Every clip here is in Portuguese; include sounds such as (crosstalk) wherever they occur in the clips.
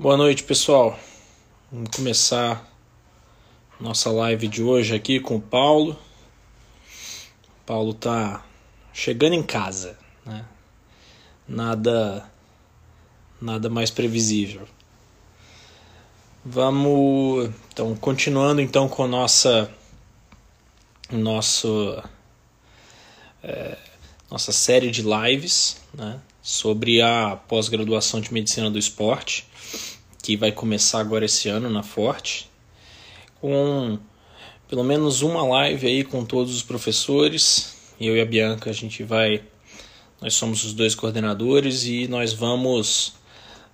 Boa noite, pessoal. Vamos começar nossa live de hoje aqui com o Paulo. O Paulo tá chegando em casa, né? Nada nada mais previsível. Vamos então continuando então com nossa nosso é, nossa série de lives, né? Sobre a pós-graduação de medicina do esporte que vai começar agora esse ano na Forte, com pelo menos uma live aí com todos os professores. Eu e a Bianca, a gente vai. Nós somos os dois coordenadores e nós vamos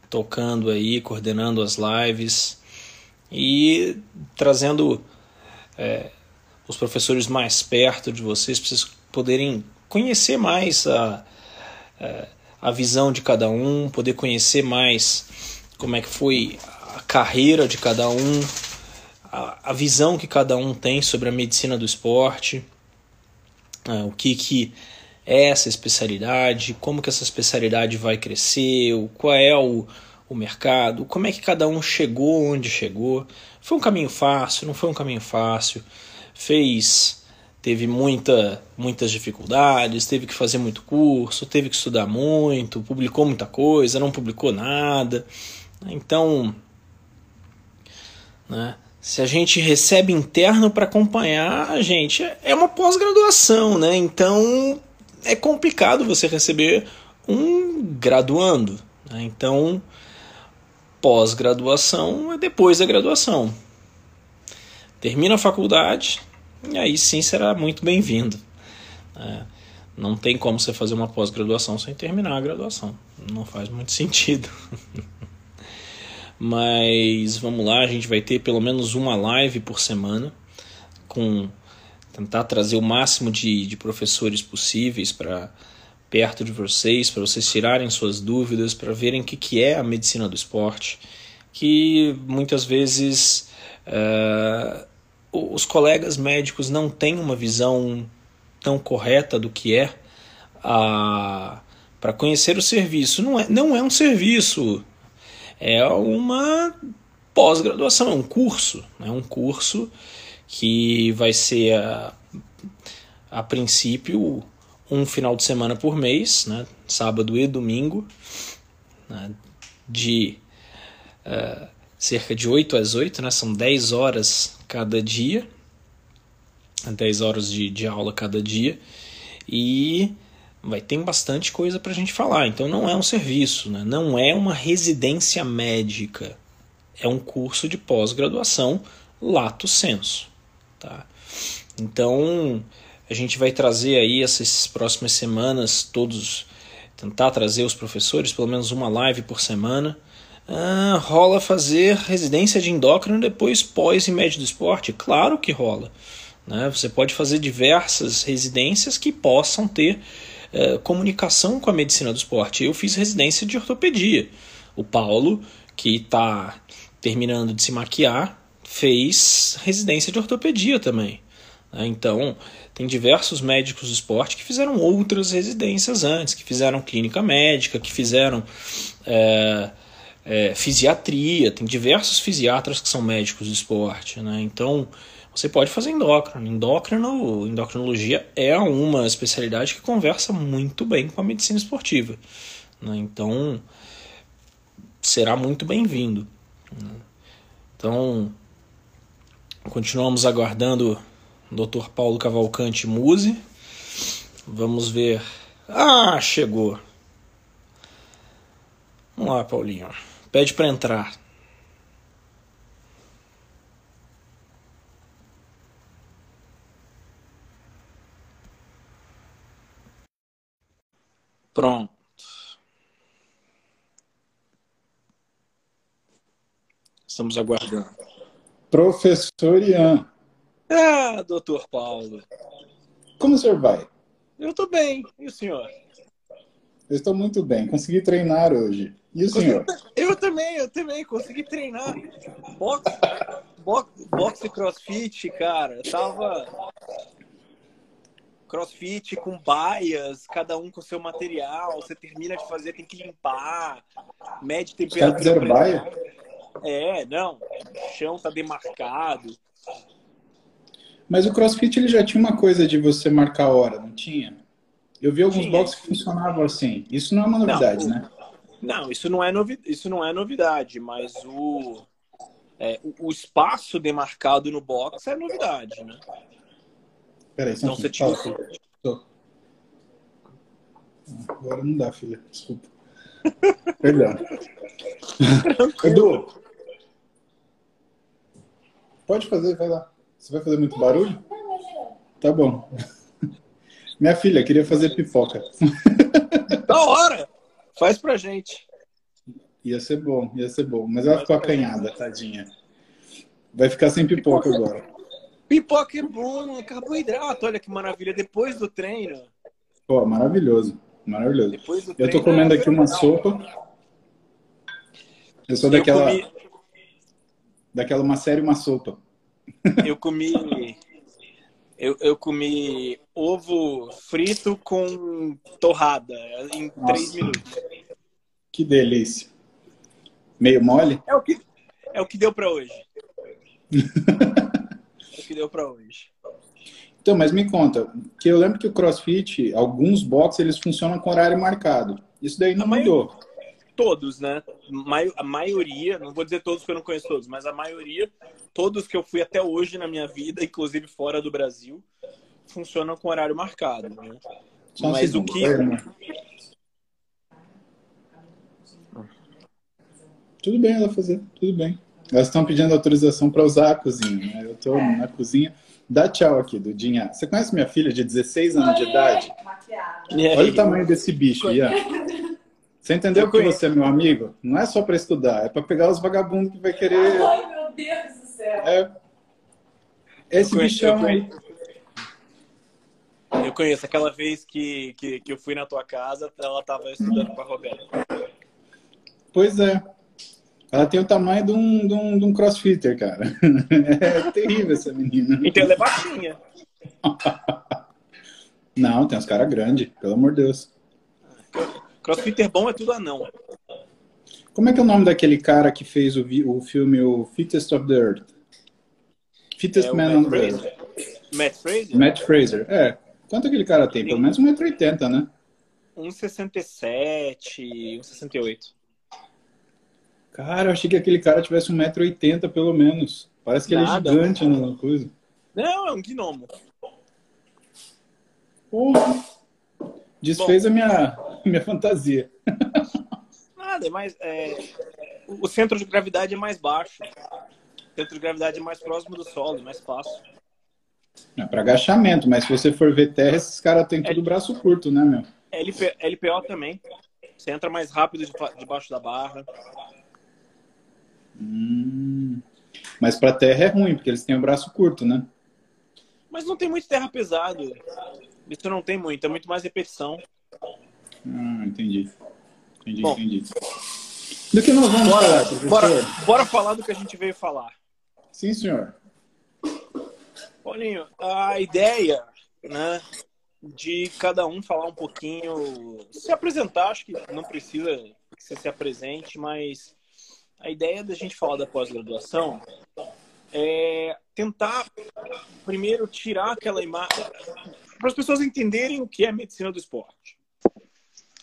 tocando aí, coordenando as lives e trazendo é, os professores mais perto de vocês para vocês poderem conhecer mais a, a, a visão de cada um, poder conhecer mais como é que foi a carreira de cada um, a, a visão que cada um tem sobre a medicina do esporte, uh, o que, que é essa especialidade, como que essa especialidade vai crescer, qual é o, o mercado, como é que cada um chegou onde chegou. Foi um caminho fácil, não foi um caminho fácil, fez teve muita, muitas dificuldades, teve que fazer muito curso, teve que estudar muito, publicou muita coisa, não publicou nada. Então, né, se a gente recebe interno para acompanhar, a gente é uma pós-graduação, né? Então é complicado você receber um graduando. Né? Então, pós-graduação é depois da graduação. Termina a faculdade e aí sim será muito bem-vindo. Né? Não tem como você fazer uma pós-graduação sem terminar a graduação. Não faz muito sentido. (laughs) Mas vamos lá, a gente vai ter pelo menos uma live por semana com tentar trazer o máximo de, de professores possíveis para perto de vocês, para vocês tirarem suas dúvidas, para verem o que, que é a medicina do esporte, que muitas vezes uh, os colegas médicos não têm uma visão tão correta do que é para conhecer o serviço. Não é, não é um serviço é uma pós-graduação, é um curso, é um curso que vai ser a, a princípio um final de semana por mês, né, sábado e domingo, né, de uh, cerca de 8 às 8, né, são 10 horas cada dia, 10 horas de, de aula cada dia, e vai ter bastante coisa para a gente falar. Então não é um serviço, né? não é uma residência médica, é um curso de pós-graduação lato senso. Tá? Então a gente vai trazer aí essas próximas semanas todos tentar trazer os professores pelo menos uma live por semana. Ah, rola fazer residência de endócrino depois pós e médio do esporte? Claro que rola. Né? Você pode fazer diversas residências que possam ter é, comunicação com a medicina do esporte. Eu fiz residência de ortopedia. O Paulo, que está terminando de se maquiar, fez residência de ortopedia também. Né? Então, tem diversos médicos do esporte que fizeram outras residências antes, que fizeram clínica médica, que fizeram é, é, fisiatria, tem diversos fisiatras que são médicos do esporte. Né? Então, você pode fazer endócrino. Endócrino, endocrinologia é uma especialidade que conversa muito bem com a medicina esportiva. Né? Então, será muito bem-vindo. Né? Então, continuamos aguardando o Dr. Paulo Cavalcante Muse. Vamos ver. Ah, chegou. Vamos lá, Paulinho. Pede para entrar. Pronto. Estamos aguardando. Professor Ian. Ah, doutor Paulo. Como o senhor vai? Eu estou bem. E o senhor? Eu estou muito bem. Consegui treinar hoje. E o Consegui... senhor? Eu também, eu também. Consegui treinar. Boxe, boxe, boxe crossfit, cara. Eu tava crossfit com baias, cada um com seu material. Você termina de fazer, tem que limpar, mede temperatura. Os baia? É, não. O chão tá demarcado. Mas o crossfit ele já tinha uma coisa de você marcar a hora, não tinha? Eu vi alguns tinha. boxes que funcionavam assim. Isso não é uma novidade, não, né? Não, isso não é, novi isso não é novidade, mas o, é, o, o espaço demarcado no box é novidade, né? Peraí, então você tinha. Agora não dá, filha. Desculpa. (laughs) Perdão. Edu, pode fazer, vai lá. Você vai fazer muito barulho? Tá bom. (laughs) Minha filha queria fazer pipoca. (laughs) Da hora! Faz pra gente. Ia ser bom, ia ser bom. Mas ela ficou acanhada, tadinha. Vai ficar sem pipoca agora. Pipoca é bom, carboidrato. Olha que maravilha. Depois do treino. Pô, maravilhoso. Maravilhoso. Depois do treino, Eu tô comendo aqui uma sopa. Eu sou daquela. Eu comi... Daquela uma série, uma sopa. Eu comi. Eu, eu comi ovo frito com torrada em Nossa. três minutos. Que delícia. Meio mole? É o que, é o que deu para hoje. (laughs) que deu para hoje. Então, mas me conta, que eu lembro que o CrossFit, alguns boxes, eles funcionam com horário marcado. Isso daí não a mudou. Maioria, todos, né? A maioria, não vou dizer todos porque eu não conheço todos, mas a maioria, todos que eu fui até hoje na minha vida, inclusive fora do Brasil, funcionam com horário marcado. Né? Mas o que. Tudo bem ela fazer, tudo bem. Elas estão pedindo autorização para usar a cozinha. Né? Eu estou na cozinha. Dá tchau aqui, Dudinha. Você conhece minha filha de 16 anos de idade? Olha o tamanho desse bicho, Ian. Você entendeu que você é meu amigo? Não é só para estudar, é para pegar os vagabundos que vai querer. Ai, meu Deus do céu. É. Esse bichão aí. Eu conheço. Aquela vez que, que, que eu fui na tua casa, ela estava estudando com a Roberta. Pois é. Ela tem o tamanho de um, de um, de um crossfitter, cara. (laughs) É terrível essa menina. Então ela é baixinha. (laughs) Não, tem uns caras grandes, pelo amor de Deus. Crossfitter bom é tudo anão. Como é que é o nome daquele cara que fez o, o filme O Fittest of the Earth? Fittest é Man on the Earth. Matt Fraser? Matt Fraser, é. Quanto aquele cara tem? Pelo menos 1,80m, né? 1,67, 1,68. Cara, eu achei que aquele cara tivesse 1,80m pelo menos. Parece que Nada, ele é gigante na coisa. Não, é um gnomo. Porra. Desfez Bom, a minha, (laughs) minha fantasia. Nada, mas é, o centro de gravidade é mais baixo. O centro de gravidade é mais próximo do solo, mais fácil. É para agachamento, mas se você for ver terra, esses caras têm tudo braço curto, né, meu? LP, LPO também. Você entra mais rápido debaixo da barra. Hum, mas para terra é ruim, porque eles têm o braço curto, né? Mas não tem muito terra pesado. Isso não tem muito, é muito mais repetição. Ah, entendi. Entendi, Bom, entendi. Do que nós vamos bora, falar, professor? Bora, bora falar do que a gente veio falar. Sim, senhor. Paulinho, a ideia, né, de cada um falar um pouquinho, se apresentar, acho que não precisa que você se apresente, mas a ideia da gente falar da pós-graduação é tentar primeiro tirar aquela imagem para as pessoas entenderem o que é medicina do esporte.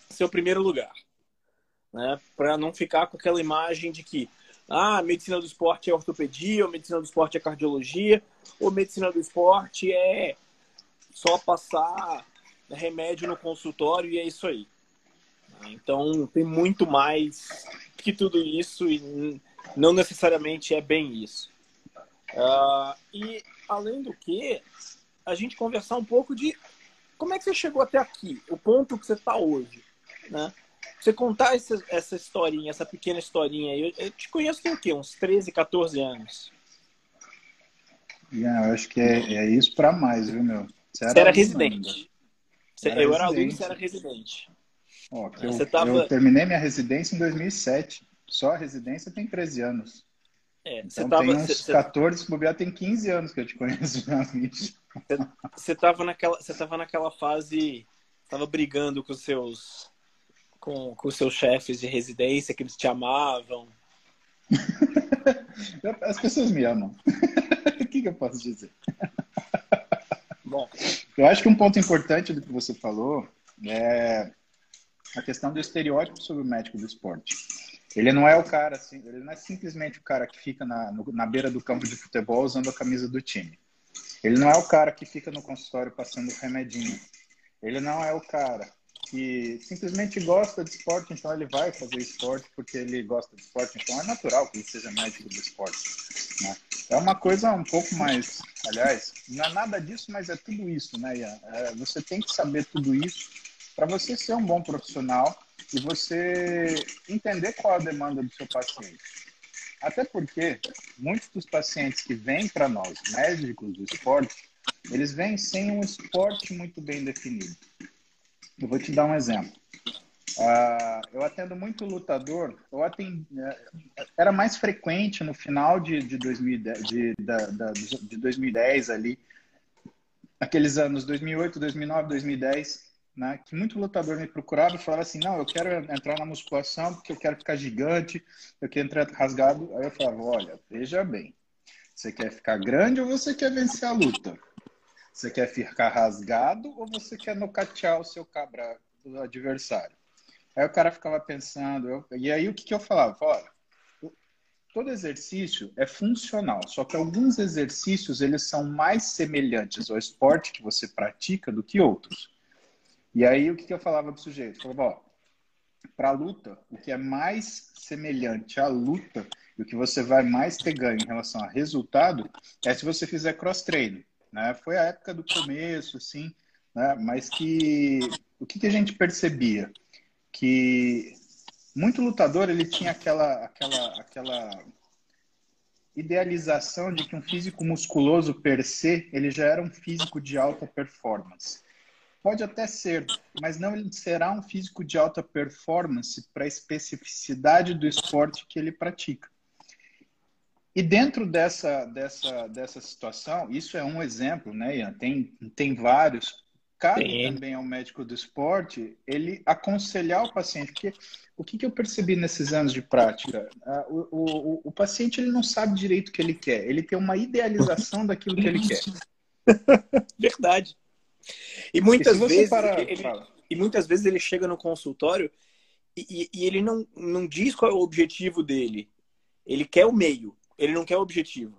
Esse é primeiro lugar, né? Para não ficar com aquela imagem de que ah, medicina do esporte é ortopedia, ou medicina do esporte é cardiologia, ou medicina do esporte é só passar remédio no consultório e é isso aí. Então, tem muito mais que tudo isso e não necessariamente é bem isso. Uh, e, além do que, a gente conversar um pouco de como é que você chegou até aqui, o ponto que você está hoje, né? Você contar essa, essa historinha, essa pequena historinha aí. Eu, eu te conheço tem o quê? Uns 13, 14 anos. Yeah, eu acho que é, é isso para mais, viu, meu? Você era, você era residente. Você, era eu residente. era aluno, você era residente. Ó, eu, tava... eu, terminei minha residência em 2007. Só a residência tem 13 anos. É, então tava, tem uns você, 14, se bobear, tem 15 anos que eu te conheço (laughs) já. Você estava naquela, você tava naquela fase, estava brigando com os seus com, com os seus chefes de residência, que eles te amavam. (laughs) As pessoas me amam. (laughs) o que, que eu posso dizer? Bom, eu acho que um ponto importante do que você falou é a questão do estereótipo sobre o médico do esporte. Ele não é o cara, assim, ele não é simplesmente o cara que fica na, no, na beira do campo de futebol usando a camisa do time. Ele não é o cara que fica no consultório passando remedinho. Ele não é o cara que simplesmente gosta de esporte, então ele vai fazer esporte porque ele gosta de esporte. Então é natural que ele seja médico do esporte. Né? É uma coisa um pouco mais, aliás, não é nada disso, mas é tudo isso, né, Ian? É, você tem que saber tudo isso para você ser um bom profissional e você entender qual a demanda do seu paciente. Até porque muitos dos pacientes que vêm para nós, médicos do esporte, eles vêm sem um esporte muito bem definido. Eu vou te dar um exemplo. Uh, eu atendo muito lutador. Eu atendo, uh, era mais frequente no final de, de, 2010, de, da, de 2010 ali, aqueles anos 2008, 2009, 2010 né, que muito lutador me procurava e falava assim, não, eu quero entrar na musculação porque eu quero ficar gigante, eu quero entrar rasgado. Aí eu falava, olha, veja bem, você quer ficar grande ou você quer vencer a luta? Você quer ficar rasgado ou você quer nocatear o seu cabra do adversário? Aí o cara ficava pensando, eu... e aí o que, que eu falava? Olha, todo exercício é funcional, só que alguns exercícios eles são mais semelhantes ao esporte que você pratica do que outros. E aí o que, que eu falava pro sujeito? Eu falava, ó, para luta, o que é mais semelhante à luta e o que você vai mais ter ganho em relação a resultado é se você fizer cross-training. Né? Foi a época do começo, assim, né? mas que o que, que a gente percebia? Que muito lutador ele tinha aquela, aquela, aquela idealização de que um físico musculoso per se ele já era um físico de alta performance. Pode até ser, mas não será um físico de alta performance para a especificidade do esporte que ele pratica. E dentro dessa, dessa, dessa situação, isso é um exemplo, né, Ian? Tem, tem vários. Cabe Sim. também ao médico do esporte ele aconselhar o paciente, porque o que, que eu percebi nesses anos de prática? o, o, o paciente ele não sabe direito o que ele quer, ele tem uma idealização daquilo que ele quer. (laughs) Verdade. E muitas vezes para... ele, e muitas vezes ele chega no consultório e, e, ele não, não diz qual é o objetivo dele. Ele quer o meio, ele não quer o objetivo.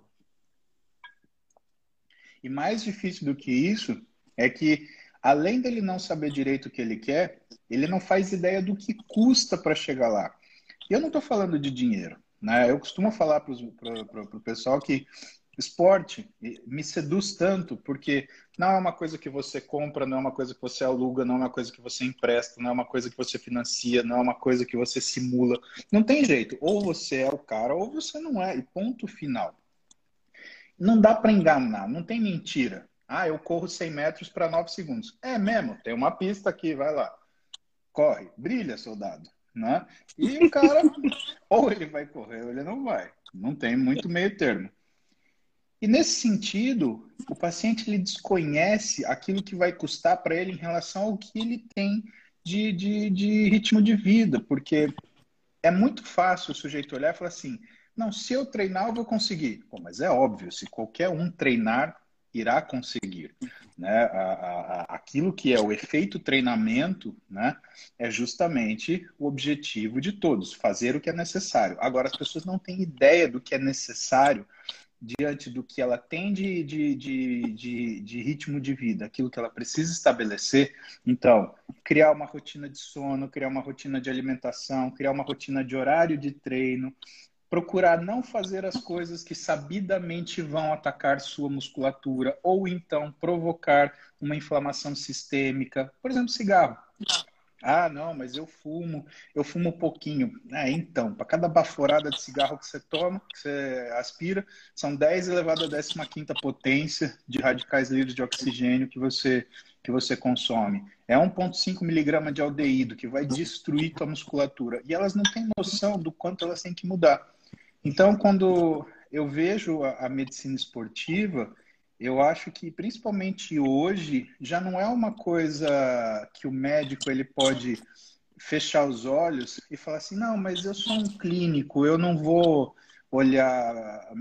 E mais difícil do que isso é que, além dele não saber direito o que ele quer, ele não faz ideia do que custa para chegar lá. Eu não estou falando de dinheiro. Né? Eu costumo falar para o pessoal que esporte me seduz tanto, porque não é uma coisa que você compra, não é uma coisa que você aluga, não é uma coisa que você empresta, não é uma coisa que você financia, não é uma coisa que você simula. Não tem jeito. Ou você é o cara, ou você não é. E ponto final. Não dá para enganar, não tem mentira. Ah, eu corro 100 metros para 9 segundos. É mesmo, tem uma pista aqui, vai lá. Corre, brilha, soldado. Né? E o cara, (laughs) ou ele vai correr, ou ele não vai. Não tem muito meio termo. E nesse sentido, o paciente ele desconhece aquilo que vai custar para ele em relação ao que ele tem de, de, de, ritmo de vida, porque é muito fácil o sujeito olhar e falar assim: não, se eu treinar, eu vou conseguir. Pô, mas é óbvio, se qualquer um treinar, irá conseguir. Né? A, a, aquilo que é o efeito treinamento né, é justamente o objetivo de todos, fazer o que é necessário. Agora, as pessoas não têm ideia do que é necessário diante do que ela tem de, de, de, de, de ritmo de vida, aquilo que ela precisa estabelecer. Então, criar uma rotina de sono, criar uma rotina de alimentação, criar uma rotina de horário de treino, procurar não fazer as coisas que sabidamente vão atacar sua musculatura ou então provocar uma inflamação sistêmica, por exemplo, cigarro. Ah, não, mas eu fumo, eu fumo pouquinho. É, então, para cada baforada de cigarro que você toma, que você aspira, são 10 elevado a 15 potência de radicais livres de oxigênio que você, que você consome. É 1,5 miligrama de aldeído, que vai destruir tua musculatura. E elas não têm noção do quanto elas têm que mudar. Então, quando eu vejo a, a medicina esportiva, eu acho que principalmente hoje já não é uma coisa que o médico ele pode fechar os olhos e falar assim, não, mas eu sou um clínico, eu não vou olhar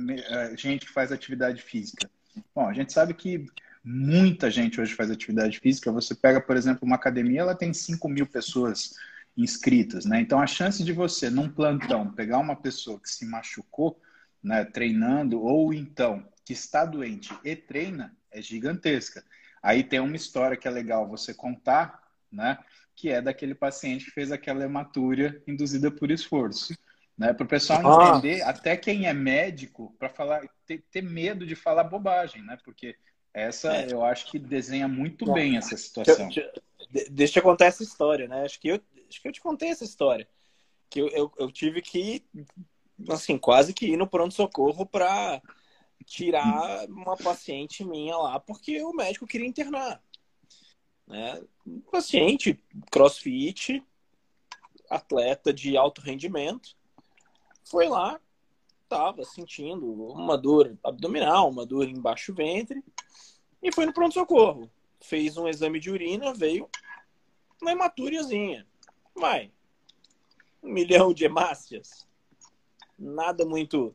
gente que faz atividade física. Bom, a gente sabe que muita gente hoje faz atividade física. Você pega, por exemplo, uma academia, ela tem 5 mil pessoas inscritas, né? Então a chance de você, num plantão, pegar uma pessoa que se machucou, né, treinando, ou então que está doente e treina, é gigantesca. Aí tem uma história que é legal você contar, né? Que é daquele paciente que fez aquela hematúria induzida por esforço. Né? Para o pessoal ah. entender, até quem é médico, para falar, ter, ter, medo de falar bobagem, né? Porque essa é. eu acho que desenha muito Bom, bem essa situação. deixa eu contar essa história, né? Acho que eu, acho que eu te contei essa história. Que eu, eu, eu tive que, assim, quase que ir no pronto-socorro para tirar uma paciente minha lá, porque o médico queria internar. Né? Paciente crossfit, atleta de alto rendimento, foi lá, estava sentindo uma dor abdominal, uma dor embaixo do ventre, e foi no pronto-socorro. Fez um exame de urina, veio uma hematúriazinha. Vai. Um milhão de hemácias. Nada muito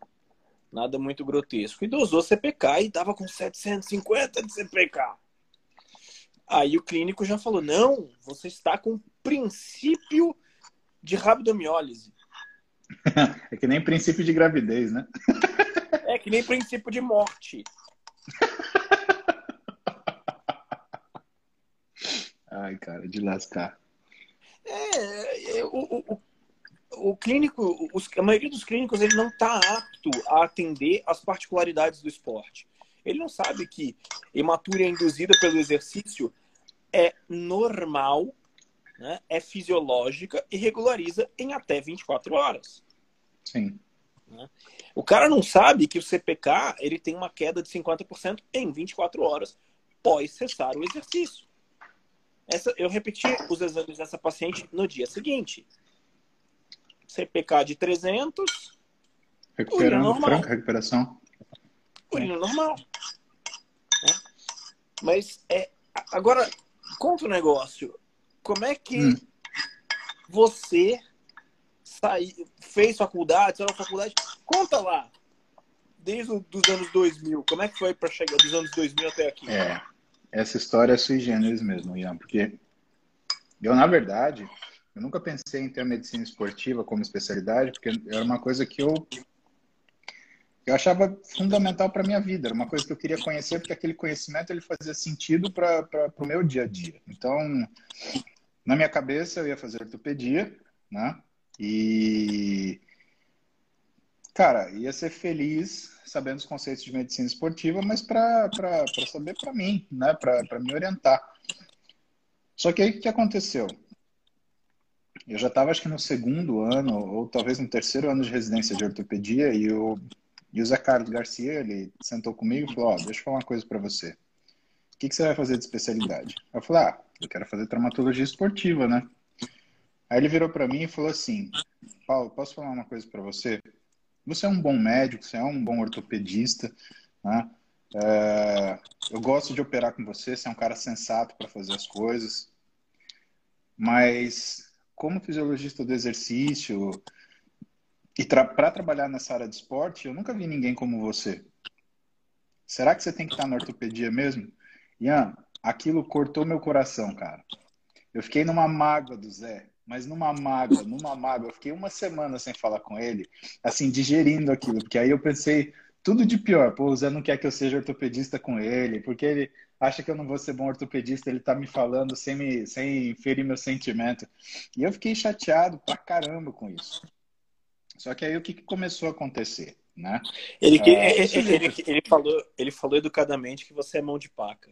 nada muito grotesco. E dosou CPK e dava com 750 de CPK. Aí o clínico já falou: não, você está com princípio de rabdomiólise. (laughs) É que nem princípio de gravidez, né? É que nem princípio de morte. (laughs) Ai, cara, de lascar. É, é o, o, o clínico, os, a maioria dos clínicos, ele não está apto a atender as particularidades do esporte. Ele não sabe que hematúria induzida pelo exercício é normal, né, é fisiológica e regulariza em até 24 horas. Sim. Né? O cara não sabe que o CPK ele tem uma queda de 50% em 24 horas pós cessar o exercício. Essa, eu repeti os exames dessa paciente no dia seguinte. CPK de 300. Recuperando, franca recuperação. Urina normal. Né? Mas é, agora, conta o um negócio. Como é que hum. você saí, fez faculdade, saiu da faculdade? Conta lá. Desde os anos 2000, como é que foi para chegar dos anos 2000 até aqui? É, essa história é sui generis mesmo, Ian, porque eu, na verdade, eu nunca pensei em ter medicina esportiva como especialidade, porque era uma coisa que eu eu achava fundamental para minha vida, era uma coisa que eu queria conhecer, porque aquele conhecimento ele fazia sentido para o meu dia a dia. Então, na minha cabeça, eu ia fazer ortopedia, né? E, cara, ia ser feliz sabendo os conceitos de medicina esportiva, mas para saber para mim, né? Para me orientar. Só que aí o que aconteceu? Eu já estava, acho que no segundo ano, ou talvez no terceiro ano de residência de ortopedia, e o, e o Zé Carlos Garcia, ele sentou comigo e falou: oh, deixa eu falar uma coisa para você. O que, que você vai fazer de especialidade? Eu falei: Ah, eu quero fazer traumatologia esportiva, né? Aí ele virou para mim e falou assim: Paulo, posso falar uma coisa para você? Você é um bom médico, você é um bom ortopedista, né? É, eu gosto de operar com você, você é um cara sensato para fazer as coisas, mas como fisiologista do exercício e para trabalhar nessa área de esporte, eu nunca vi ninguém como você. Será que você tem que estar na ortopedia mesmo? Ian, aquilo cortou meu coração, cara. Eu fiquei numa mágoa do Zé, mas numa mágoa, numa mágoa. Eu fiquei uma semana sem falar com ele, assim, digerindo aquilo, porque aí eu pensei tudo de pior. Pô, o Zé não quer que eu seja ortopedista com ele, porque ele acha que eu não vou ser bom ortopedista, ele tá me falando sem, me, sem ferir meu sentimento. E eu fiquei chateado pra caramba com isso. Só que aí o que, que começou a acontecer, né? Ele, ah, ele, ele, ele, falou, ele falou educadamente que você é mão de paca.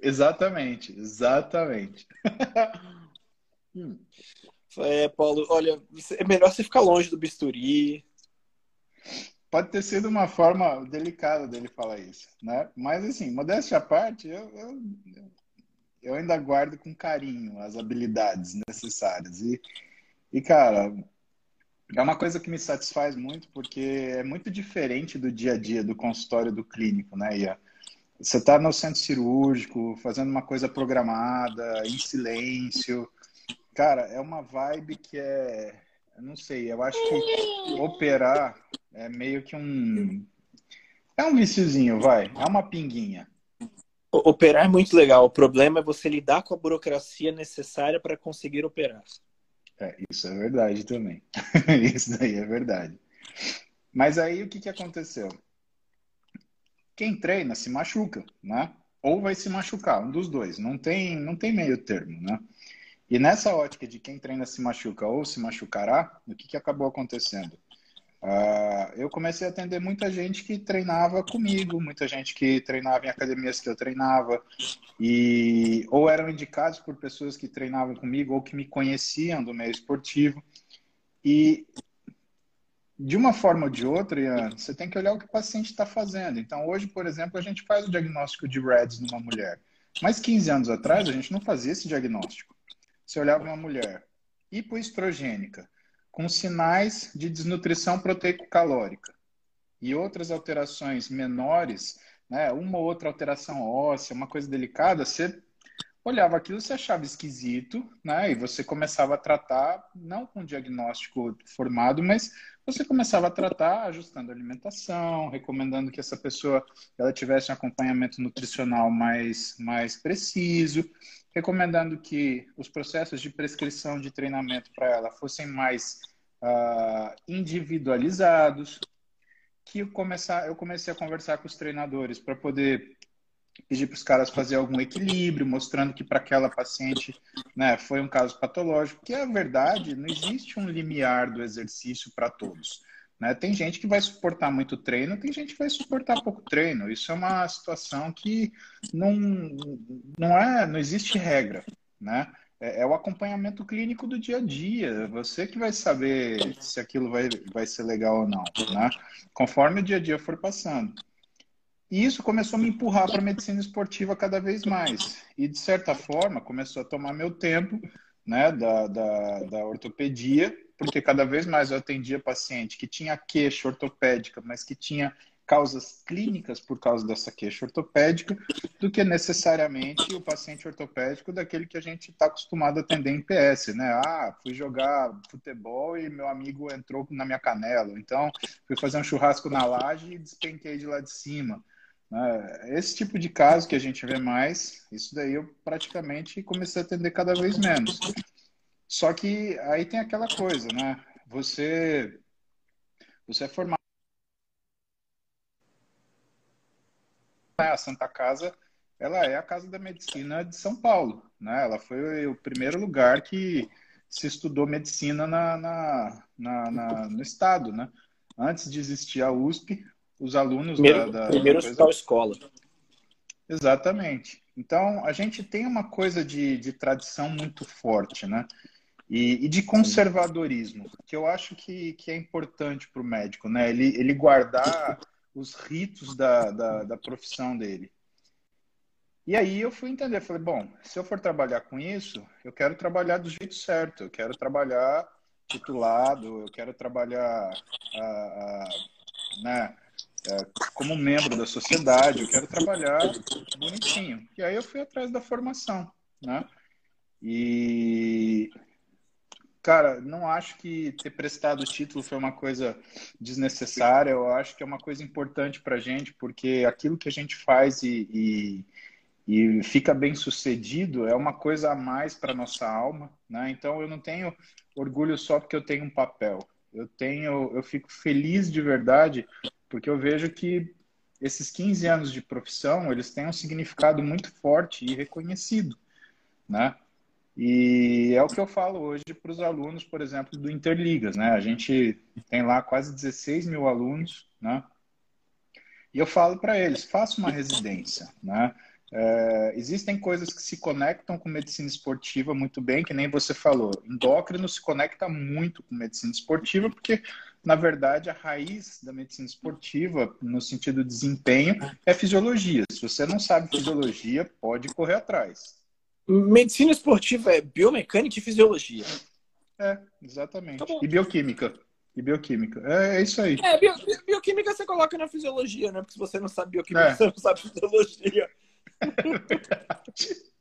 Exatamente, exatamente. (laughs) hum. É, Paulo, olha, é melhor você ficar longe do bisturi, pode ter sido uma forma delicada dele falar isso, né? Mas assim, modéstia à parte, eu, eu, eu ainda guardo com carinho as habilidades necessárias e, e cara, é uma coisa que me satisfaz muito porque é muito diferente do dia a dia do consultório do clínico, né? Você está no centro cirúrgico, fazendo uma coisa programada, em silêncio. Cara, é uma vibe que é. Eu não sei, eu acho que operar é meio que um. É um viciozinho, vai. É uma pinguinha. Operar é muito legal. O problema é você lidar com a burocracia necessária para conseguir operar. É, isso é verdade também. (laughs) isso daí é verdade. Mas aí o que, que aconteceu? Quem treina se machuca, né? Ou vai se machucar, um dos dois. Não tem, não tem meio termo, né? E nessa ótica de quem treina se machuca ou se machucará, o que, que acabou acontecendo? Uh, eu comecei a atender muita gente que treinava comigo, muita gente que treinava em academias que eu treinava, e ou eram indicados por pessoas que treinavam comigo ou que me conheciam do meio esportivo. E de uma forma ou de outra, Ian, você tem que olhar o que o paciente está fazendo. Então, hoje, por exemplo, a gente faz o diagnóstico de REDS numa mulher. Mas 15 anos atrás, a gente não fazia esse diagnóstico. Você olhava uma mulher hipoestrogênica, com sinais de desnutrição proteico-calórica e outras alterações menores, né, uma ou outra alteração óssea, uma coisa delicada, você olhava aquilo, você achava esquisito, né, e você começava a tratar, não com diagnóstico formado, mas você começava a tratar ajustando a alimentação, recomendando que essa pessoa ela tivesse um acompanhamento nutricional mais, mais preciso, recomendando que os processos de prescrição de treinamento para ela fossem mais uh, individualizados, que eu, começar, eu comecei a conversar com os treinadores para poder pedir para os caras fazer algum equilíbrio, mostrando que para aquela paciente né, foi um caso patológico, que a verdade não existe um limiar do exercício para todos. Né? Tem gente que vai suportar muito treino, tem gente que vai suportar pouco treino. Isso é uma situação que não, não, é, não existe regra. Né? É, é o acompanhamento clínico do dia a dia. Você que vai saber se aquilo vai, vai ser legal ou não. Né? Conforme o dia a dia for passando. E isso começou a me empurrar para a medicina esportiva cada vez mais. E, de certa forma, começou a tomar meu tempo né, da, da, da ortopedia porque cada vez mais eu atendia paciente que tinha queixa ortopédica, mas que tinha causas clínicas por causa dessa queixa ortopédica, do que necessariamente o paciente ortopédico daquele que a gente está acostumado a atender em PS, né? Ah, fui jogar futebol e meu amigo entrou na minha canela, então fui fazer um churrasco na laje e despenquei de lá de cima. Né? Esse tipo de caso que a gente vê mais, isso daí eu praticamente comecei a atender cada vez menos. Só que aí tem aquela coisa, né? Você, você é formado. A Santa Casa, ela é a Casa da Medicina de São Paulo, né? Ela foi o primeiro lugar que se estudou medicina na, na, na, na no estado, né? Antes de existir a USP, os alunos primeiro, da, da primeiro da hospital escola. Exatamente. Então, a gente tem uma coisa de, de tradição muito forte, né? E, e, de conservadorismo, que eu acho que, que é importante para o médico, né? Ele, ele guardar os ritos da, da, da, profissão dele. E aí eu fui entender, falei, bom, se eu for trabalhar com isso, eu quero trabalhar do jeito certo, eu quero trabalhar titulado, eu quero trabalhar né, como membro da sociedade, eu quero trabalhar bonitinho. E aí eu fui atrás da formação, né? E Cara, não acho que ter prestado o título foi uma coisa desnecessária. Eu acho que é uma coisa importante para a gente, porque aquilo que a gente faz e, e, e, fica bem sucedido é uma coisa a mais para nossa alma, né? Então eu não tenho orgulho só porque eu tenho um papel. Eu tenho, eu fico feliz de verdade porque eu vejo que esses 15 anos de profissão eles têm um significado muito forte e reconhecido, né? E é o que eu falo hoje para os alunos, por exemplo, do Interligas, né? A gente tem lá quase 16 mil alunos, né? E eu falo para eles, faça uma residência, né? É, existem coisas que se conectam com medicina esportiva muito bem, que nem você falou. Endócrino se conecta muito com medicina esportiva, porque, na verdade, a raiz da medicina esportiva, no sentido de desempenho, é fisiologia. Se você não sabe fisiologia, pode correr atrás. Medicina esportiva é biomecânica e fisiologia. É, exatamente. Tá e bioquímica. E bioquímica. É, é isso aí. É, bio, bioquímica você coloca na fisiologia, né? Porque se você não sabe bioquímica, é. você não sabe fisiologia. (laughs)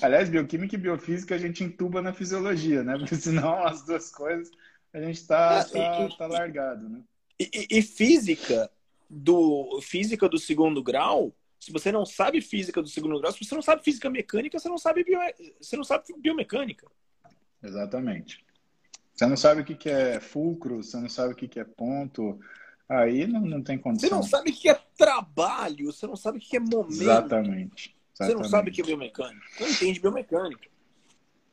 Aliás, bioquímica e biofísica a gente entuba na fisiologia, né? Porque senão as duas coisas a gente tá, é, tá, e, tá largado, né? E, e, física do física do segundo grau, se você não sabe física do segundo grau, se você não sabe física mecânica, você não sabe bio, você não sabe biomecânica. Exatamente. Você não sabe o que, é fulcro, você não sabe o que, é ponto. Aí não, não tem condição. Você não sabe o que é trabalho, você não sabe o que é momento. Exatamente. Exatamente. Você não sabe o que é biomecânica. Você não entende biomecânica.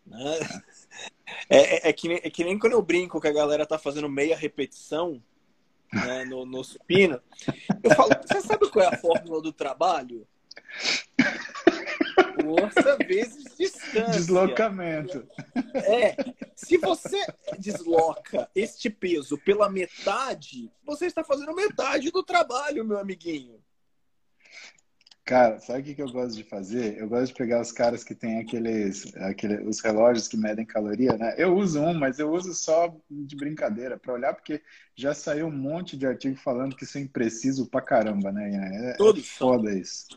Né? É, é, é, que nem, é que nem quando eu brinco que a galera tá fazendo meia repetição né, no, no supino. Eu falo, você sabe qual é a fórmula do trabalho? Força vezes distância. Deslocamento. É. Se você desloca este peso pela metade, você está fazendo metade do trabalho, meu amiguinho. Cara, sabe o que, que eu gosto de fazer? Eu gosto de pegar os caras que têm aqueles, aqueles os relógios que medem caloria, né? Eu uso um, mas eu uso só de brincadeira para olhar, porque já saiu um monte de artigo falando que isso é impreciso pra caramba, né? É, Todos é foda isso.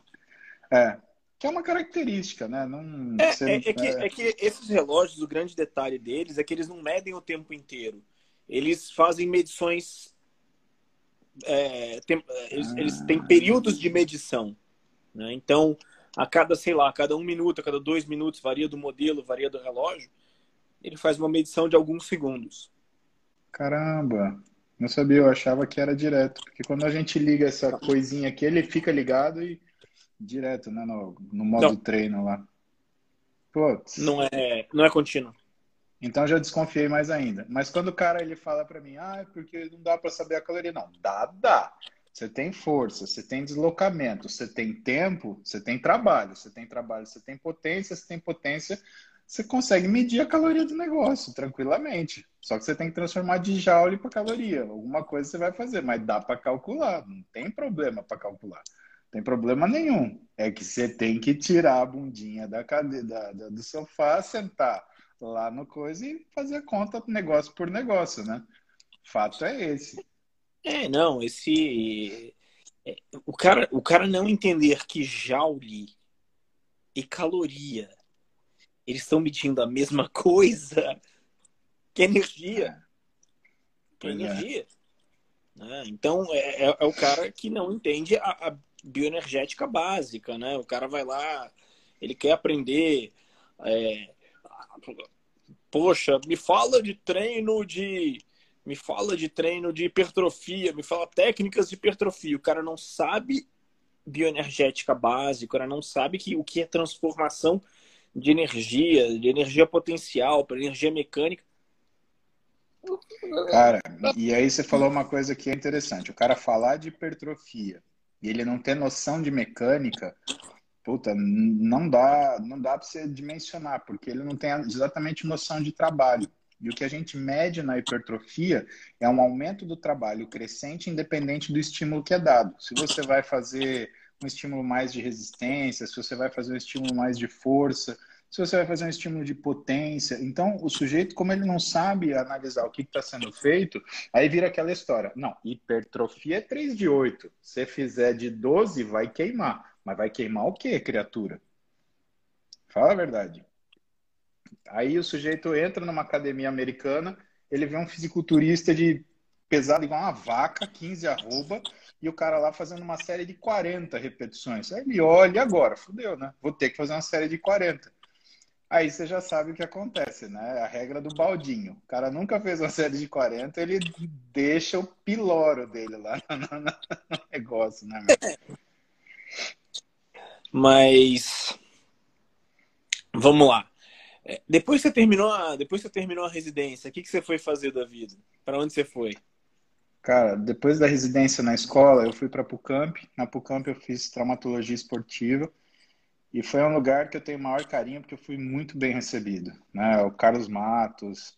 É, que é uma característica, né? Não, é, é, é, que, é que esses relógios, o grande detalhe deles é que eles não medem o tempo inteiro. Eles fazem medições. É, tem, eles, ah. eles, têm períodos de medição. Né? Então, a cada, sei lá, a cada um minuto, a cada dois minutos, varia do modelo, varia do relógio, ele faz uma medição de alguns segundos. Caramba! Não sabia, eu achava que era direto. Porque quando a gente liga essa coisinha aqui, ele fica ligado e direto, né? No, no modo não. treino lá. Putz. Não é, não é contínuo. Então já desconfiei mais ainda. Mas quando o cara ele fala para mim, ah, é porque não dá para saber a caloria, não, dá, dá. Você tem força, você tem deslocamento, você tem tempo, você tem trabalho, você tem trabalho, você tem potência, você tem potência, você consegue medir a caloria do negócio tranquilamente. Só que você tem que transformar de joule para caloria. Alguma coisa você vai fazer, mas dá para calcular, não tem problema para calcular tem problema nenhum. É que você tem que tirar a bundinha da da, da, do sofá, sentar lá no coisa e fazer conta negócio por negócio, né? Fato é esse. É, não, esse. É, o cara, o cara não entender que joule e caloria eles estão medindo a mesma (laughs) coisa que energia. Que é. energia. Né? Então, é, é, é, o cara que não entende a, a bioenergética básica, né? O cara vai lá, ele quer aprender. É... Poxa, me fala de treino de. Me fala de treino de hipertrofia, me fala técnicas de hipertrofia. O cara não sabe bioenergética básica, o cara não sabe que, o que é transformação de energia, de energia potencial para energia mecânica. Cara, e aí você falou uma coisa que é interessante. O cara falar de hipertrofia e ele não ter noção de mecânica, puta, não dá, não dá para você dimensionar, porque ele não tem exatamente noção de trabalho. E o que a gente mede na hipertrofia é um aumento do trabalho crescente independente do estímulo que é dado. Se você vai fazer um estímulo mais de resistência, se você vai fazer um estímulo mais de força, se você vai fazer um estímulo de potência. Então, o sujeito, como ele não sabe analisar o que está sendo feito, aí vira aquela história. Não, hipertrofia é 3 de 8. Se fizer de 12, vai queimar. Mas vai queimar o quê, criatura? Fala a verdade. Aí o sujeito entra numa academia americana, ele vê um fisiculturista de pesado igual uma vaca, 15 arroba, e o cara lá fazendo uma série de 40 repetições. Aí ele olha, agora? Fudeu, né? Vou ter que fazer uma série de 40. Aí você já sabe o que acontece, né? A regra do baldinho. O cara nunca fez uma série de 40, ele deixa o piloro dele lá (laughs) no, no negócio, né? Mas vamos lá. É, depois que você terminou a, depois que terminou a residência, o que, que você foi fazer da vida? Para onde você foi? Cara, depois da residência na escola, eu fui para Pucamp. Na Pucamp eu fiz traumatologia esportiva. E foi um lugar que eu tenho maior carinho porque eu fui muito bem recebido, né? O Carlos Matos.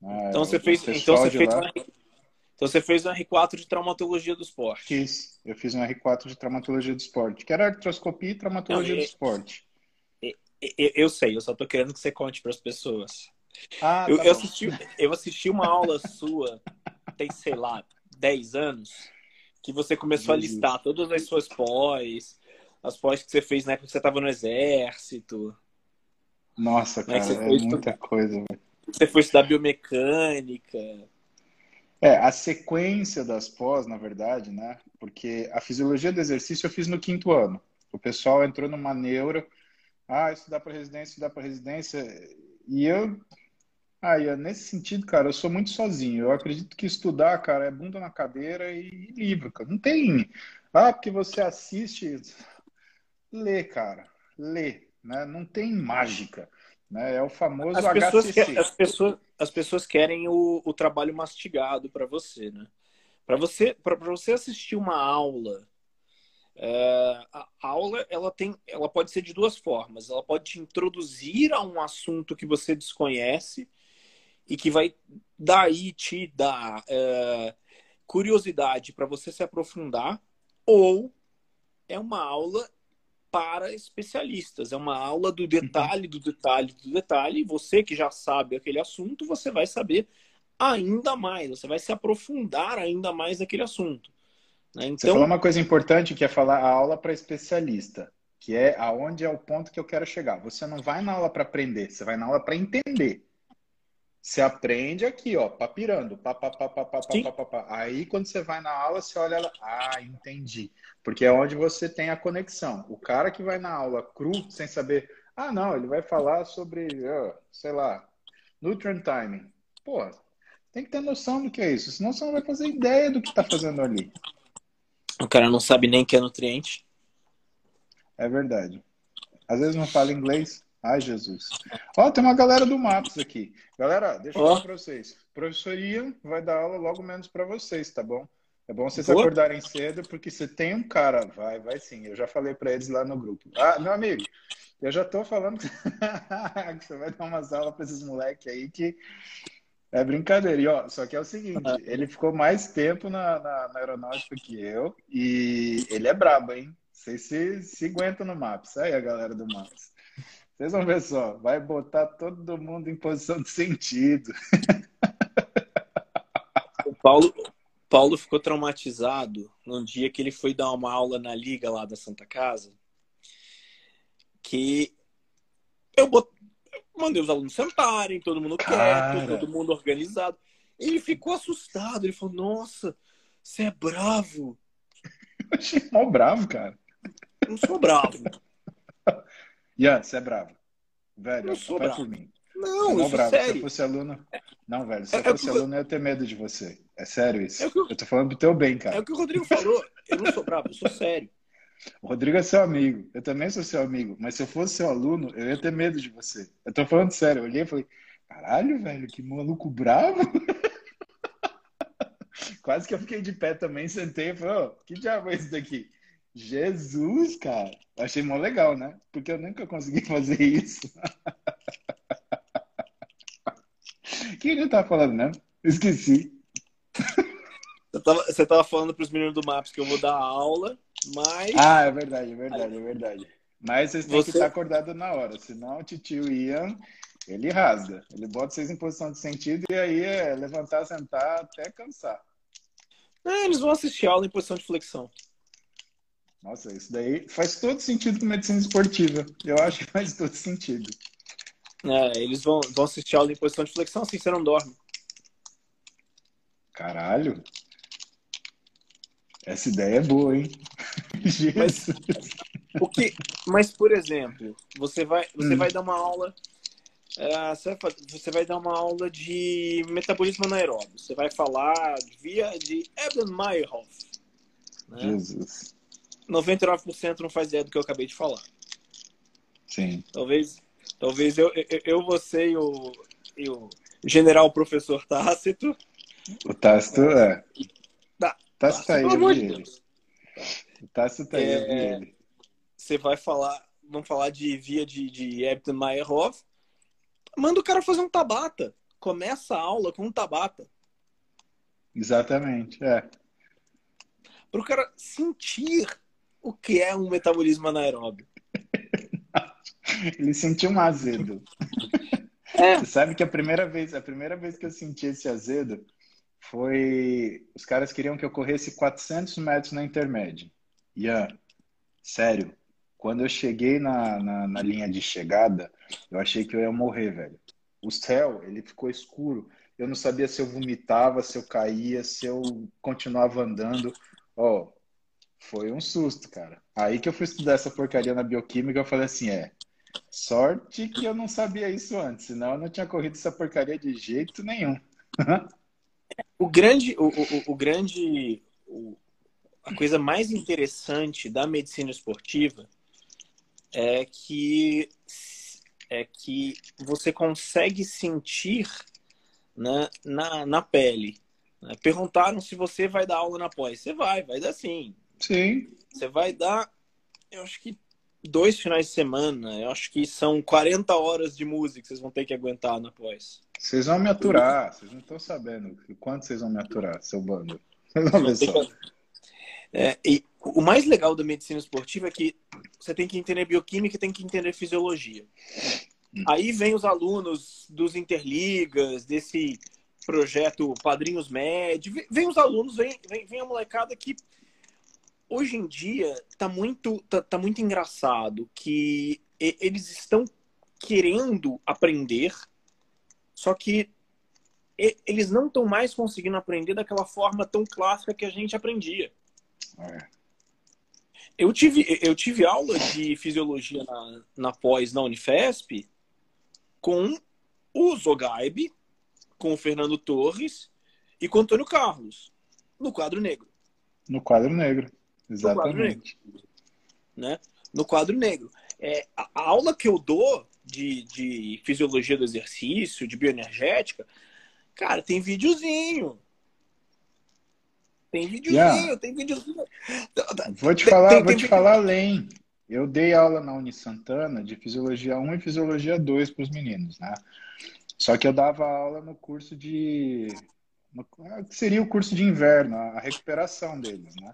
Né? Então você fez, então você fez, uma, então você fez um R4 de traumatologia do esporte. Fiz. Eu fiz um R4 de traumatologia do esporte, que era artroscopia e traumatologia Não, do esporte. Eu sei, eu só tô querendo que você conte para as pessoas. Ah, eu, tá eu, assisti, eu assisti uma aula (laughs) sua tem, sei lá, 10 anos, que você começou a listar todas as suas pós, as pós que você fez na época que você estava no exército. Nossa, né, cara, é muita coisa. Véio. Você foi estudar biomecânica. É, a sequência das pós, na verdade, né? Porque a fisiologia do exercício eu fiz no quinto ano. O pessoal entrou numa neuro, ah, estudar para residência, estudar para residência. E eu, ah, e nesse sentido, cara, eu sou muito sozinho. Eu acredito que estudar, cara, é bunda na cadeira e livro, cara. Não tem, ah, porque você assiste, lê, cara, lê, né? Não tem mágica. Né? É o famoso as pessoas HCC. Que, as, pessoas, as pessoas querem o, o trabalho mastigado para você, né? Para você, para você assistir uma aula, é, a aula ela tem, ela pode ser de duas formas. Ela pode te introduzir a um assunto que você desconhece e que vai daí te dar é, curiosidade para você se aprofundar, ou é uma aula para especialistas. É uma aula do detalhe, do detalhe, do detalhe. Você que já sabe aquele assunto, você vai saber ainda mais. Você vai se aprofundar ainda mais naquele assunto. Né? Então... Você falou uma coisa importante que é falar a aula para especialista, que é aonde é o ponto que eu quero chegar. Você não vai na aula para aprender, você vai na aula para entender. Você aprende aqui, ó, papirando. Pá, pá, pá, pá, pá, pá, pá, pá. Aí, quando você vai na aula, você olha ela. Ah, entendi. Porque é onde você tem a conexão. O cara que vai na aula cru, sem saber. Ah, não, ele vai falar sobre, sei lá, nutrient timing. Pô, tem que ter noção do que é isso. Senão você não vai fazer ideia do que está fazendo ali. O cara não sabe nem que é nutriente. É verdade. Às vezes não fala inglês. Ai, Jesus. Ó, tem uma galera do Maps aqui. Galera, deixa eu falar pra vocês. Professor Ian vai dar aula logo menos para vocês, tá bom? É bom vocês Boa. acordarem cedo, porque você tem um cara. Vai, vai sim. Eu já falei para eles lá no grupo. Ah, meu amigo, eu já tô falando (laughs) que você vai dar umas aulas para esses moleques aí que é brincadeira. E, ó, só que é o seguinte: ele ficou mais tempo na, na, na aeronáutica que eu e ele é brabo, hein? Vocês se, se aguentam no Maps. Aí a galera do Maps. Vocês vão ver só, vai botar todo mundo em posição de sentido. (laughs) O Paulo, Paulo ficou traumatizado num dia que ele foi dar uma aula na liga lá da Santa Casa, que eu bot... mandei os alunos sentarem, todo mundo Cara. quieto, todo mundo organizado. Ele ficou assustado, ele falou: Nossa, você é bravo. Eu (laughs) achei mal bravo, cara. Não sou bravo. (laughs) Ian, você é bravo. Velho, não sou bravo. por mim. Não, não bravo. Sério. Se eu fosse aluno. Não, velho, se eu é, é fosse é aluno, eu ia ter medo de você. É sério isso. É eu... eu tô falando pro teu bem, cara. É o que o Rodrigo falou. Eu não sou bravo, eu sou sério. O Rodrigo é seu amigo. Eu também sou seu amigo. Mas se eu fosse seu aluno, eu ia ter medo de você. Eu tô falando sério. Eu olhei e falei, caralho, velho, que maluco bravo. (laughs) Quase que eu fiquei de pé também, sentei e falei, oh, que diabo é isso daqui? Jesus, cara. Achei mó legal, né? Porque eu nunca consegui (laughs) fazer isso. O que ele tá falando, né? Esqueci. Você tava, você tava falando pros meninos do Maps que eu vou dar aula, mas. Ah, é verdade, é verdade, é verdade. Mas vocês têm você... que estar acordados na hora, senão o tio Ian, ele rasga. Ele bota vocês em posição de sentido e aí é levantar, sentar até cansar. É, eles vão assistir aula em posição de flexão. Nossa, isso daí faz todo sentido com medicina esportiva. Eu acho que faz todo sentido. É, eles vão, vão assistir aula em posição de flexão assim você não dorme. Caralho. Essa ideia é boa, hein? (laughs) Mas, o que, mas por exemplo, você vai, você hum. vai dar uma aula. É, você vai dar uma aula de metabolismo anaeróbio. Você vai falar via de Eben-Meyerhoff. Né? Jesus. 99% não faz ideia do que eu acabei de falar. Sim. Talvez, talvez eu, eu, eu você e o, e o general professor Tácito. O Tácito é. Tá, tá aí, eu vi ele. Tá aí, eu vi é, ele. Você vai falar, vamos falar de via de, de Ebton Meyerhoff. Manda o cara fazer um tabata. Começa a aula com um tabata. Exatamente, é. Para o cara sentir o que é um metabolismo anaeróbio? (laughs) Ele sentiu um azedo. É. Você sabe que a primeira vez, a primeira vez que eu senti esse azedo foi. Os caras queriam que eu corresse 400 metros na intermédia. Ian, sério, quando eu cheguei na, na, na, linha de chegada, eu achei que eu ia morrer, velho. O céu, ele ficou escuro. Eu não sabia se eu vomitava, se eu caía, se eu continuava andando. Ó, oh, foi um susto, cara. Aí que eu fui estudar essa porcaria na bioquímica, eu falei assim, é, sorte que eu não sabia isso antes, senão eu não tinha corrido essa porcaria de jeito nenhum. (laughs) o grande, o, o, o grande, o, a coisa mais interessante da medicina esportiva é que é que você consegue sentir né, na, na pele. Né? Perguntaram se você vai dar aula na pós. Você vai, vai dar sim. Sim. Você vai dar, eu acho que dois finais de semana. Eu acho que são 40 horas de música que vocês vão ter que aguentar na pós. Vocês vão me aturar, vocês não estão sabendo quanto vocês vão me aturar, seu bando. (laughs) É, e o mais legal da medicina esportiva é que você tem que entender bioquímica e tem que entender fisiologia. Hum. Aí vem os alunos dos interligas, desse projeto Padrinhos Med, vem os alunos, vem, vem, vem a molecada que hoje em dia tá muito, tá, tá muito engraçado que eles estão querendo aprender só que eles não estão mais conseguindo aprender daquela forma tão clássica que a gente aprendia. É. Eu, tive, eu tive aula de fisiologia na, na pós na Unifesp com o Zogaib, com o Fernando Torres e com o Antônio Carlos, no quadro negro. No quadro negro, exatamente. No quadro negro. Né? No quadro negro. É, a, a aula que eu dou de, de fisiologia do exercício, de bioenergética, cara, tem videozinho. Tem videozinho, yeah. tem videozinho. Vou te falar, tem, vou tem, te falar além. Eu dei aula na Uni Santana de Fisiologia 1 e Fisiologia 2 para os meninos, né? Só que eu dava aula no curso de. No, que seria o curso de inverno, a recuperação deles, né?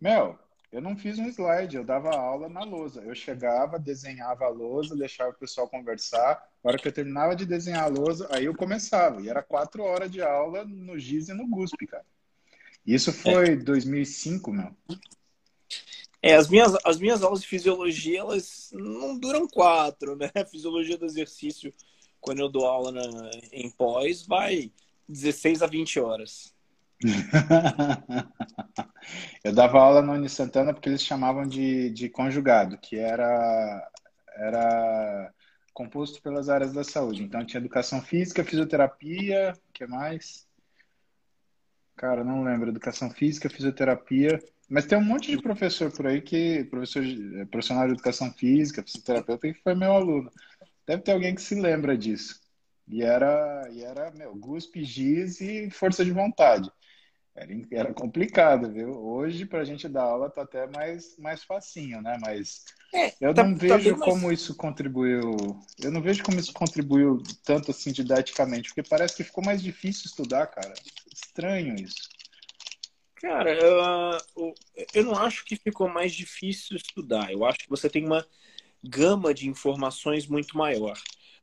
Meu, eu não fiz um slide, eu dava aula na lousa. Eu chegava, desenhava a lousa, deixava o pessoal conversar. Na hora que eu terminava de desenhar a lousa, aí eu começava. E era quatro horas de aula no GIS e no GUSP, cara. Isso foi é. 2005, meu. É, as minhas, as minhas aulas de fisiologia, elas não duram quatro, né? (laughs) fisiologia do exercício, quando eu dou aula na, em pós, vai 16 a 20 horas. (laughs) eu dava aula no Uni Santana porque eles chamavam de, de conjugado, que era, era composto pelas áreas da saúde. Então tinha educação física, fisioterapia, o que mais? Cara, não lembro. Educação física, fisioterapia. Mas tem um monte de professor por aí que, professor, profissional de educação física, fisioterapeuta, que foi meu aluno. Deve ter alguém que se lembra disso. E era, e era meu, GUSP, GIS e força de vontade. Era, era complicado, viu? Hoje, para a gente dar aula, tá até mais, mais facinho, né? Mas é, eu tá, não tá vejo tá como mais... isso contribuiu. Eu não vejo como isso contribuiu tanto assim didaticamente, porque parece que ficou mais difícil estudar, cara. Estranho isso. Cara, eu, eu não acho que ficou mais difícil estudar. Eu acho que você tem uma gama de informações muito maior.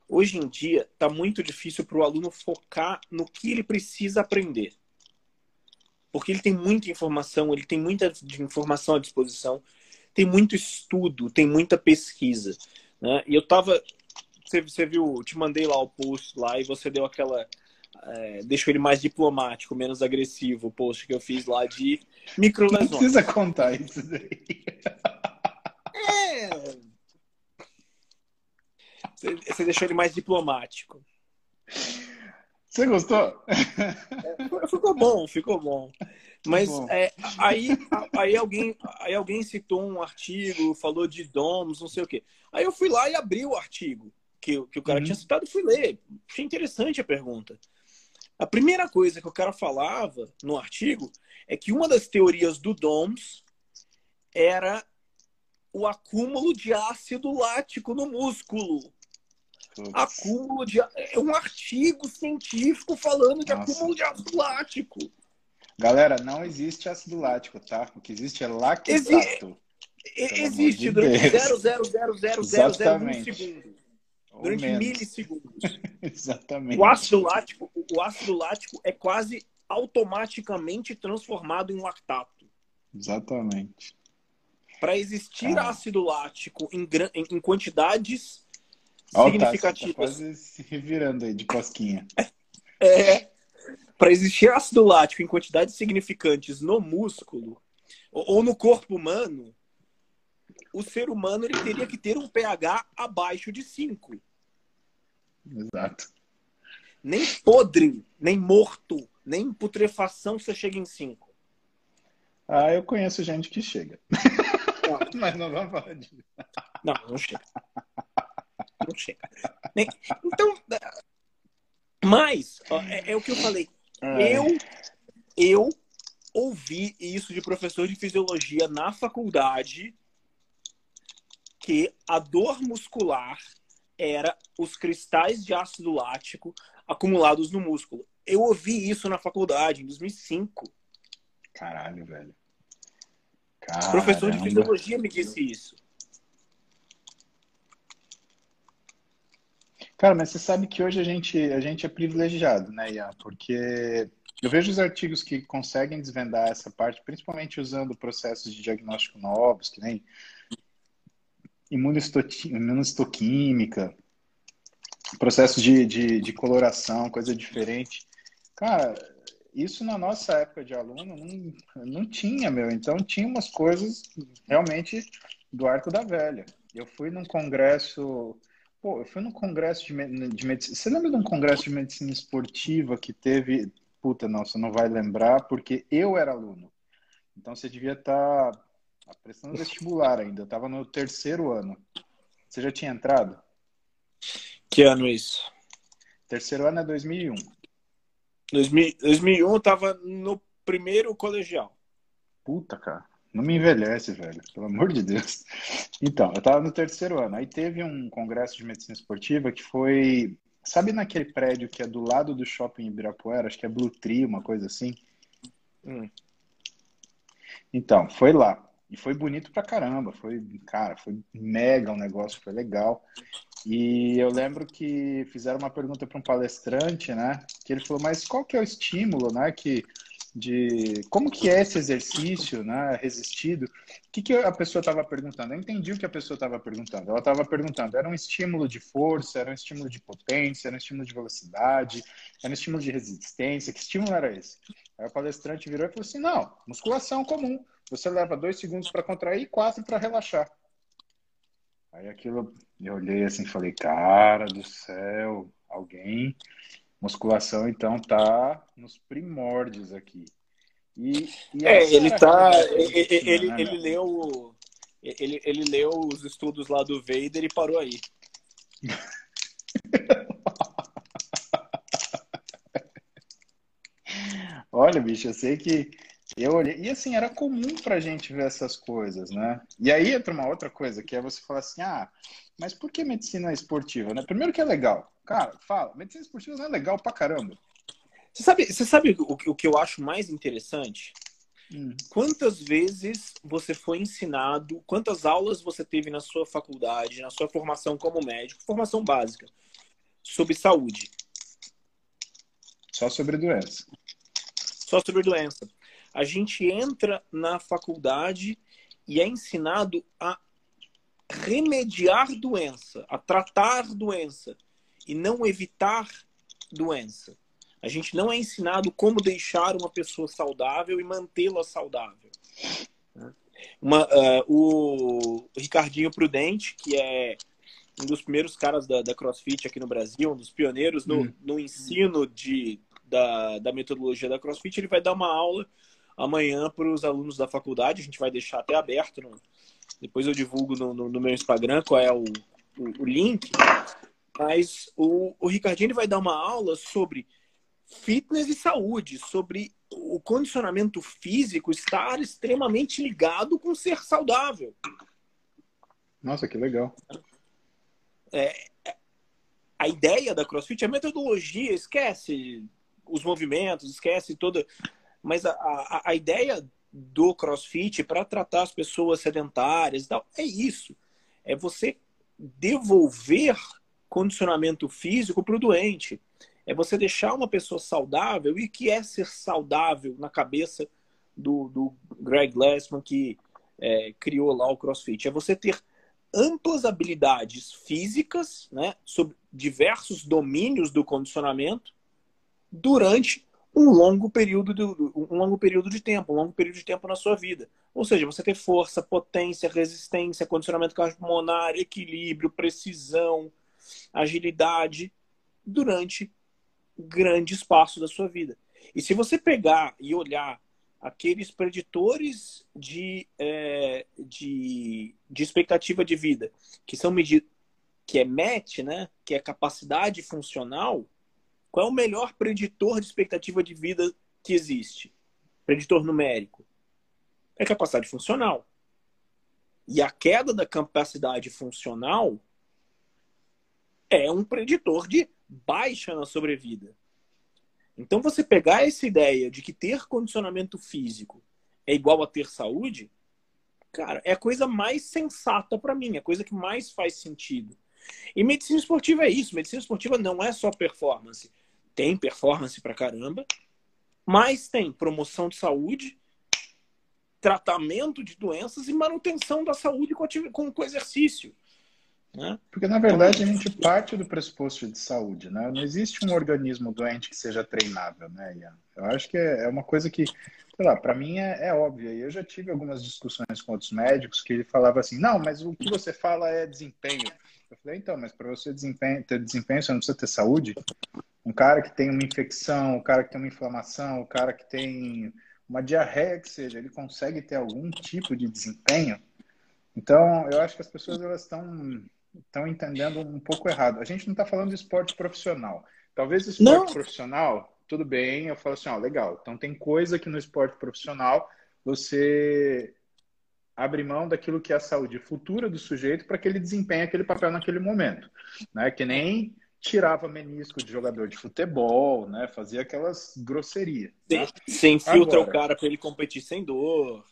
Hoje em dia, está muito difícil para o aluno focar no que ele precisa aprender porque ele tem muita informação, ele tem muita informação à disposição, tem muito estudo, tem muita pesquisa. Né? E eu tava. Você, você viu, te mandei lá o post lá e você deu aquela. É, deixou ele mais diplomático, menos agressivo, o post que eu fiz lá de microlesões. Não precisa contar isso daí. (laughs) É. Você, você deixou ele mais diplomático. Você gostou? É, ficou bom, ficou bom. Mas bom. É, aí, aí, alguém, aí alguém citou um artigo, falou de DOMS, não sei o quê. Aí eu fui lá e abri o artigo que, que o cara uhum. tinha citado e fui ler. Achei interessante a pergunta. A primeira coisa que o cara falava no artigo é que uma das teorias do DOMS era o acúmulo de ácido lático no músculo. Acúmulo de. É um artigo científico falando de Nossa. acúmulo de ácido lático. Galera, não existe ácido lático, tá? O que existe é lactato. Exi... Existe de durante 0,00001 segundo. Durante milissegundos. (laughs) Exatamente. O ácido lático, o ácido lático é quase automaticamente transformado em lactato. Exatamente. Para existir ah. ácido lático em, em, em quantidades Olha significativas. Tá quase se revirando aí de cosquinha. É. Para existir ácido lático em quantidades significantes no músculo ou, ou no corpo humano, o ser humano ele teria que ter um pH abaixo de 5. Exato. Nem podre, nem morto, nem putrefação você chega em 5. Ah, eu conheço gente que chega. Não. (laughs) Mas não vamos falar disso. Não, não chega. Não chega. Então, mas, é, é o que eu falei. Eu, eu ouvi isso de professor de fisiologia na faculdade que a dor muscular era os cristais de ácido lático acumulados no músculo. Eu ouvi isso na faculdade, em 2005. Caralho, velho. Caramba. Professor de fisiologia me disse isso. Cara, mas você sabe que hoje a gente, a gente é privilegiado, né, Ian? Porque eu vejo os artigos que conseguem desvendar essa parte, principalmente usando processos de diagnóstico novos, que nem imunistoquímica, processos de, de, de coloração, coisa diferente. Cara, isso na nossa época de aluno não, não tinha, meu. Então tinha umas coisas realmente do arco da velha. Eu fui num congresso, pô, eu fui num congresso de, de medicina. Você lembra de um congresso de medicina esportiva que teve? Puta, não, você não vai lembrar, porque eu era aluno. Então você devia estar tá prestando (laughs) vestibular ainda. Eu estava no terceiro ano. Você já tinha entrado? Que ano é isso? Terceiro ano é 2001. 2001 eu tava no primeiro colegial. Puta, cara. Não me envelhece, velho. Pelo amor de Deus. Então, eu tava no terceiro ano. Aí teve um congresso de medicina esportiva que foi. Sabe naquele prédio que é do lado do shopping Ibirapuera? Acho que é Blue Tree, uma coisa assim. Hum. Então, foi lá. E foi bonito pra caramba. Foi, cara, foi mega o um negócio, foi legal. E eu lembro que fizeram uma pergunta para um palestrante, né? Que ele falou, mas qual que é o estímulo, né? Que de como que é esse exercício, né? Resistido. O que, que a pessoa estava perguntando? Eu entendi o que a pessoa estava perguntando. Ela estava perguntando, era um estímulo de força, era um estímulo de potência, era um estímulo de velocidade, era um estímulo de resistência. Que estímulo era esse? Aí o palestrante virou e falou assim: não, musculação comum. Você leva dois segundos para contrair e quatro para relaxar. Aí aquilo, eu olhei assim e falei, cara do céu, alguém. Musculação, então, tá nos primórdios aqui. E, e é, ele tá. Ele, ele, né, ele, leu. Ele, ele leu os estudos lá do Vader e parou aí. (laughs) Olha, bicho, eu sei que eu olhei, e assim, era comum pra gente ver essas coisas, né? E aí entra uma outra coisa, que é você falar assim, ah, mas por que medicina esportiva, né? Primeiro que é legal. Cara, fala, medicina esportiva não é legal pra caramba. Você sabe, você sabe o, o que eu acho mais interessante? Hum. Quantas vezes você foi ensinado, quantas aulas você teve na sua faculdade, na sua formação como médico, formação básica, sobre saúde? Só sobre doença. Só sobre doença a gente entra na faculdade e é ensinado a remediar doença, a tratar doença e não evitar doença. A gente não é ensinado como deixar uma pessoa saudável e mantê-la saudável. Uma, uh, o Ricardinho Prudente, que é um dos primeiros caras da, da CrossFit aqui no Brasil, um dos pioneiros no, hum. no ensino de, da, da metodologia da CrossFit, ele vai dar uma aula amanhã para os alunos da faculdade. A gente vai deixar até aberto. No... Depois eu divulgo no, no, no, meu Instagram qual é o, o, o link. Mas o, o Ricardinho vai dar uma aula sobre fitness e saúde, sobre o condicionamento físico estar extremamente ligado com ser saudável. Nossa, que legal. É, a ideia da CrossFit, a metodologia, esquece os movimentos, esquece toda mas a, a, a ideia do CrossFit para tratar as pessoas sedentárias e tal é isso. É você devolver condicionamento físico para o doente. É você deixar uma pessoa saudável e que é ser saudável na cabeça do, do Greg Glassman que é, criou lá o CrossFit. É você ter amplas habilidades físicas, né, sobre diversos domínios do condicionamento durante um longo período de, um longo período de tempo, um longo período de tempo na sua vida. Ou seja, você ter força, potência, resistência, condicionamento cardiopulmonar, equilíbrio, precisão, agilidade durante grande espaço da sua vida. E se você pegar e olhar aqueles preditores de, é, de, de expectativa de vida que são medidos, que é MET, né, que é capacidade funcional, qual é o melhor preditor de expectativa de vida que existe? Preditor numérico. É capacidade funcional. E a queda da capacidade funcional é um preditor de baixa na sobrevida. Então, você pegar essa ideia de que ter condicionamento físico é igual a ter saúde, cara, é a coisa mais sensata para mim, é a coisa que mais faz sentido. E medicina esportiva é isso. Medicina esportiva não é só performance tem performance pra caramba, mas tem promoção de saúde, tratamento de doenças e manutenção da saúde com, com, com exercício. Né? Porque, na verdade, a gente parte do pressuposto de saúde. Né? Não existe um organismo doente que seja treinável. Né, Ian? Eu acho que é, é uma coisa que, sei lá, para mim é, é óbvia. Eu já tive algumas discussões com outros médicos que ele falava assim: não, mas o que você fala é desempenho. Eu falei, então, mas para você desempenho, ter desempenho, você não precisa ter saúde? Um cara que tem uma infecção, o um cara que tem uma inflamação, o um cara que tem uma diarreia que seja, ele consegue ter algum tipo de desempenho? Então, eu acho que as pessoas elas estão estão entendendo um pouco errado. A gente não está falando de esporte profissional. Talvez esporte não. profissional, tudo bem, eu falo assim, ó, legal. Então tem coisa que no esporte profissional você abre mão daquilo que é a saúde futura do sujeito para que ele desempenhe aquele papel naquele momento, né? Que nem tirava menisco de jogador de futebol, né? Fazia aquelas grosserias. Né? Você infiltra Agora, o cara para ele competir sem dor.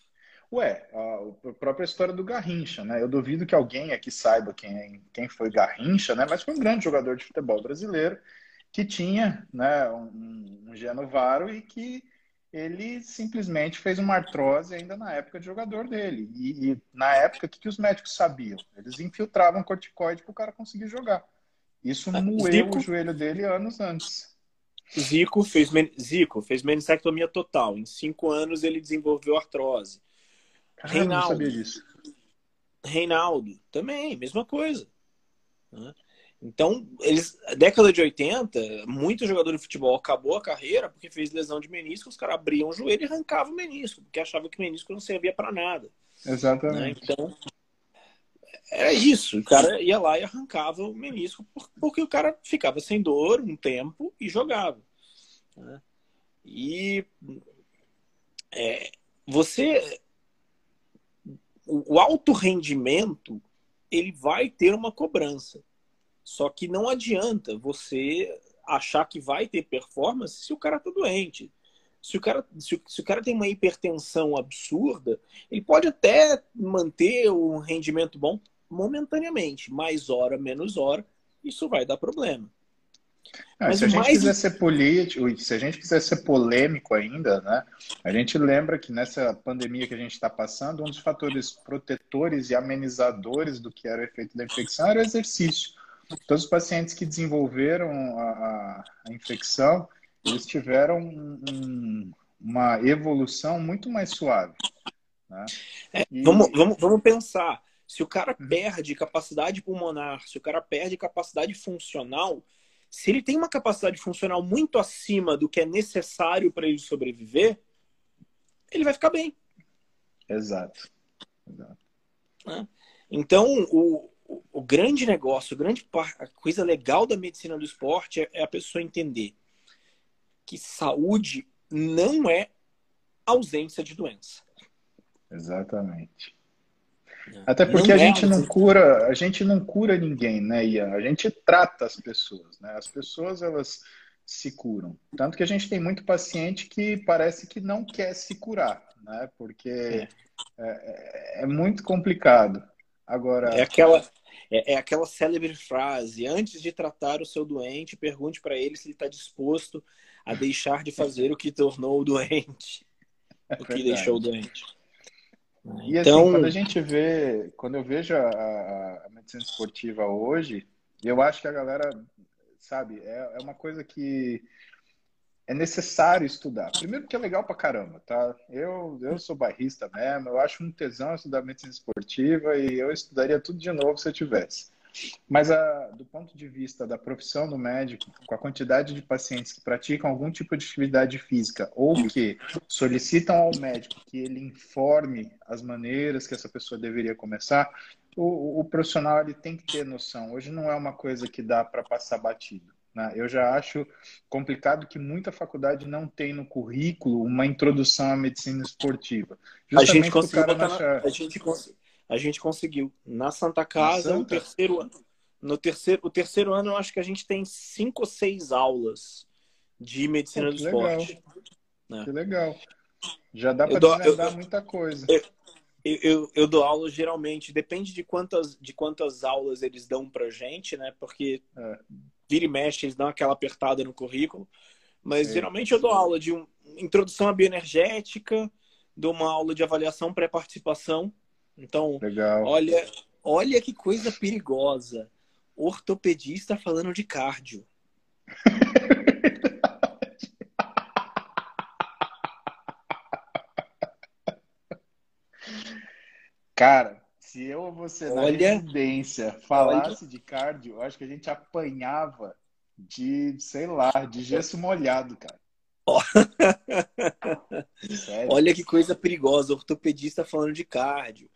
Ué, a, a, própria história do Garrincha, né? Eu duvido que alguém aqui saiba quem, quem foi Garrincha, né? Mas foi um grande jogador de futebol brasileiro que tinha, né, um, um genovaro e que ele simplesmente fez uma artrose ainda na época de jogador dele. E, e na época, o que, que os médicos sabiam? Eles infiltravam corticoide para o cara conseguir jogar. Isso ah, moeu Zico, o joelho dele anos antes. Zico fez, Zico fez menistectomia total. Em cinco anos ele desenvolveu artrose. Caramba, Reinaldo, não sabia disso. Reinaldo, também, mesma coisa. Né? Então, eles, década de 80, muito jogador de futebol acabou a carreira porque fez lesão de menisco, os caras abriam o joelho e arrancavam o menisco, porque achavam que o menisco não servia para nada. Exatamente. Né? Então, era isso. O cara ia lá e arrancava o menisco porque o cara ficava sem dor um tempo e jogava. Né? E é, você. O, alto rendimento ele vai ter uma cobrança. Só que não adianta você achar que vai ter performance se o cara tá doente. Se o cara, se se o cara tem uma hipertensão absurda, ele pode até manter um rendimento bom, momentaneamente, mais hora, menos hora, isso vai dar problema. Ah, Mas se a gente mais... quiser ser político, se a gente quiser ser polêmico ainda, né? A gente lembra que nessa pandemia que a gente está passando, um dos fatores protetores e amenizadores do que era o efeito da infecção era o exercício. Todos os pacientes que desenvolveram a, a infecção, eles tiveram um, uma evolução muito mais suave. Né? É, e... vamos, vamos, vamos pensar. Se o cara uhum. perde capacidade pulmonar, se o cara perde capacidade funcional, se ele tem uma capacidade funcional muito acima do que é necessário para ele sobreviver, ele vai ficar bem. Exato. Exato. Né? Então, o, o, o, grande negócio, a grande a coisa legal da medicina do esporte é, é a pessoa entender que saúde não é ausência de doença. Exatamente. Até porque não a é gente não cura, a gente não cura ninguém, né, Ian? A gente trata as pessoas, né? As pessoas elas se curam. Tanto que a gente tem muito paciente que parece que não quer se curar, né? Porque é, é, é muito complicado. Agora. É aquela, é, é aquela célebre frase: antes de tratar o seu doente, pergunte para ele se ele está disposto a deixar de fazer o que tornou o doente. É o que deixou o doente. E assim, então... assim, quando a gente vê, quando eu vejo a, a, medicina esportiva hoje, eu acho que a galera, sabe, é, é uma coisa que é necessário estudar. Primeiro que é legal pra caramba, tá? Eu, eu sou bairrista mesmo, eu acho um tesão estudar medicina esportiva e eu estudaria tudo de novo se eu tivesse. Mas a, do ponto de vista da profissão do médico, com a quantidade de pacientes que praticam algum tipo de atividade física ou que solicitam ao médico que ele informe as maneiras que essa pessoa deveria começar, o, o profissional ele tem que ter noção. Hoje não é uma coisa que dá para passar batido. Né? Eu já acho complicado que muita faculdade não tem no currículo uma introdução à medicina esportiva. a gente conseguiu botar na... a, gente cons... a gente conseguiu. Na Santa Casa, na Santa? o terceiro ano. No terceiro, o terceiro ano, eu acho que a gente tem cinco ou seis aulas de medicina Pô, do legal. esporte. É. Que legal. Já dá para desvendar eu, muita coisa. Eu, eu, eu, eu, dou aula geralmente, depende de quantas, de quantas aulas eles dão pra gente, né? Porque é vira e mexe, eles dão aquela apertada no currículo. Mas é. geralmente eu dou aula de um, introdução à bioenergética, dou uma aula de avaliação pré-participação. Então, Legal. olha, olha que coisa perigosa. Ortopedista falando de cardio. (laughs) Cara, se eu ou você na olha, residência falasse de cardio, eu acho que a gente apanhava de, sei lá, de gesso molhado, cara. (laughs) olha que coisa perigosa, ortopedista falando de cardio.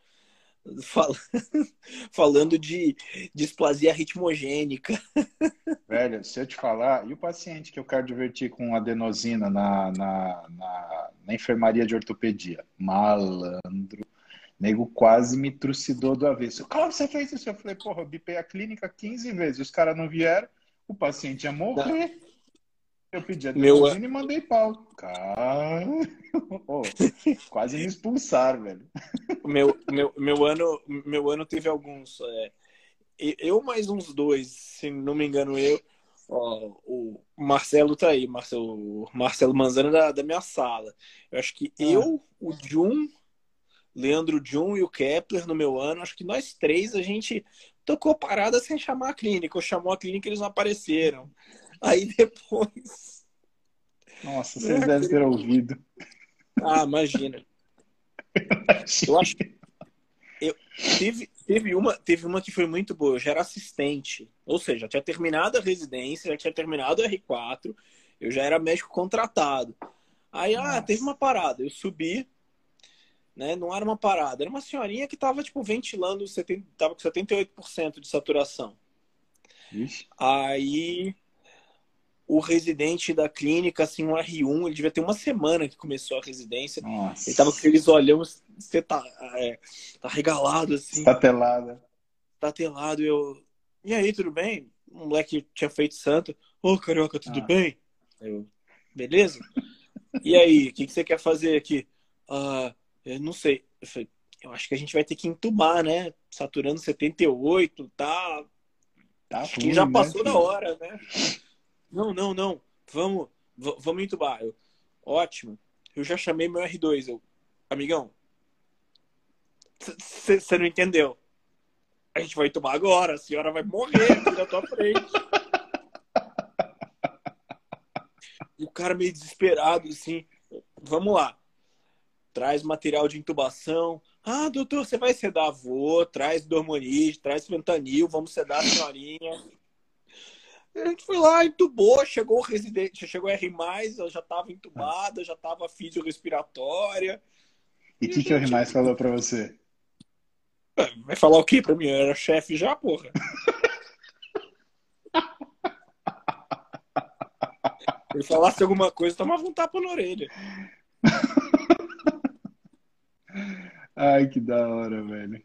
Fal... (laughs) falando de displasia ritmogênica. Velho, se eu te falar, e o paciente que eu cardioverti com adenosina na, na, na, na enfermaria de ortopedia? Malandro nego quase me trucidou do avesso. Como você fez isso? Eu falei, porra, eu bipei a clínica 15 vezes, os caras não vieram, o paciente ia morrer. Eu pedi a Meu... e mandei pau. Cara, (laughs) oh, quase me expulsaram, velho. Meu, meu, meu, ano, meu ano teve alguns. É, eu mais uns dois, se não me engano, eu. Ó, o Marcelo tá aí, Marcelo, Marcelo Manzano da, da minha sala. Eu acho que ah. eu, o Jun Leandro Jun e o Kepler no meu ano, acho que nós três a gente tocou parada sem chamar a clínica. Eu chamou a clínica e eles não apareceram. Aí depois. Nossa, vocês devem ter ouvido. Ah, imagina. Eu acho que. Eu, teve, teve, uma, teve uma que foi muito boa. Eu já era assistente. Ou seja, já tinha terminado a residência, já tinha terminado o R4. Eu já era médico contratado. Aí, ah, Nossa. ah, teve uma parada. Eu subi, né? Não era uma parada, era uma senhorinha que estava tipo ventilando, estava com 78% de saturação. Ixi. Aí o residente da clínica, assim, um R1, ele devia ter uma semana que começou a residência. Nossa. Ele tava com aqueles olhos, você tá, é, tá regalado, assim. Tatelada. Tatelado, eu. E aí, tudo bem? Um moleque tinha feito santo. Ô, oh, carioca, tudo ah. bem? Eu, beleza? e aí, o que, que você quer fazer aqui? Ah, eu não sei. Eu, falei, eu acho que a gente vai ter que entubar, né? Saturando 78, tá. Tá acho que já né, passou né, da hora, né? Não, não, não. Vamos, vamos entubar. Eu, ótimo. Eu já chamei meu R2. Eu, amigão, você não entendeu. A gente vai entubar agora, a senhora vai morrer aqui na tua frente. e o cara meio desesperado, assim, vamos lá traz material de intubação. Ah, doutor, você vai sedar? Vou, traz dormonide, traz fentanil, vamos sedar a senhorinha. A gente foi lá, entubou, chegou o residente, chegou R+, ela já estava entubada, já estava fisiorespiratória. E o que, que o R+, falou para você? É, vai falar o quê para mim? Eu era chefe já, porra. (laughs) Se ele falasse alguma coisa, tomava um tapa na orelha. (laughs) Ai, que da hora, velho.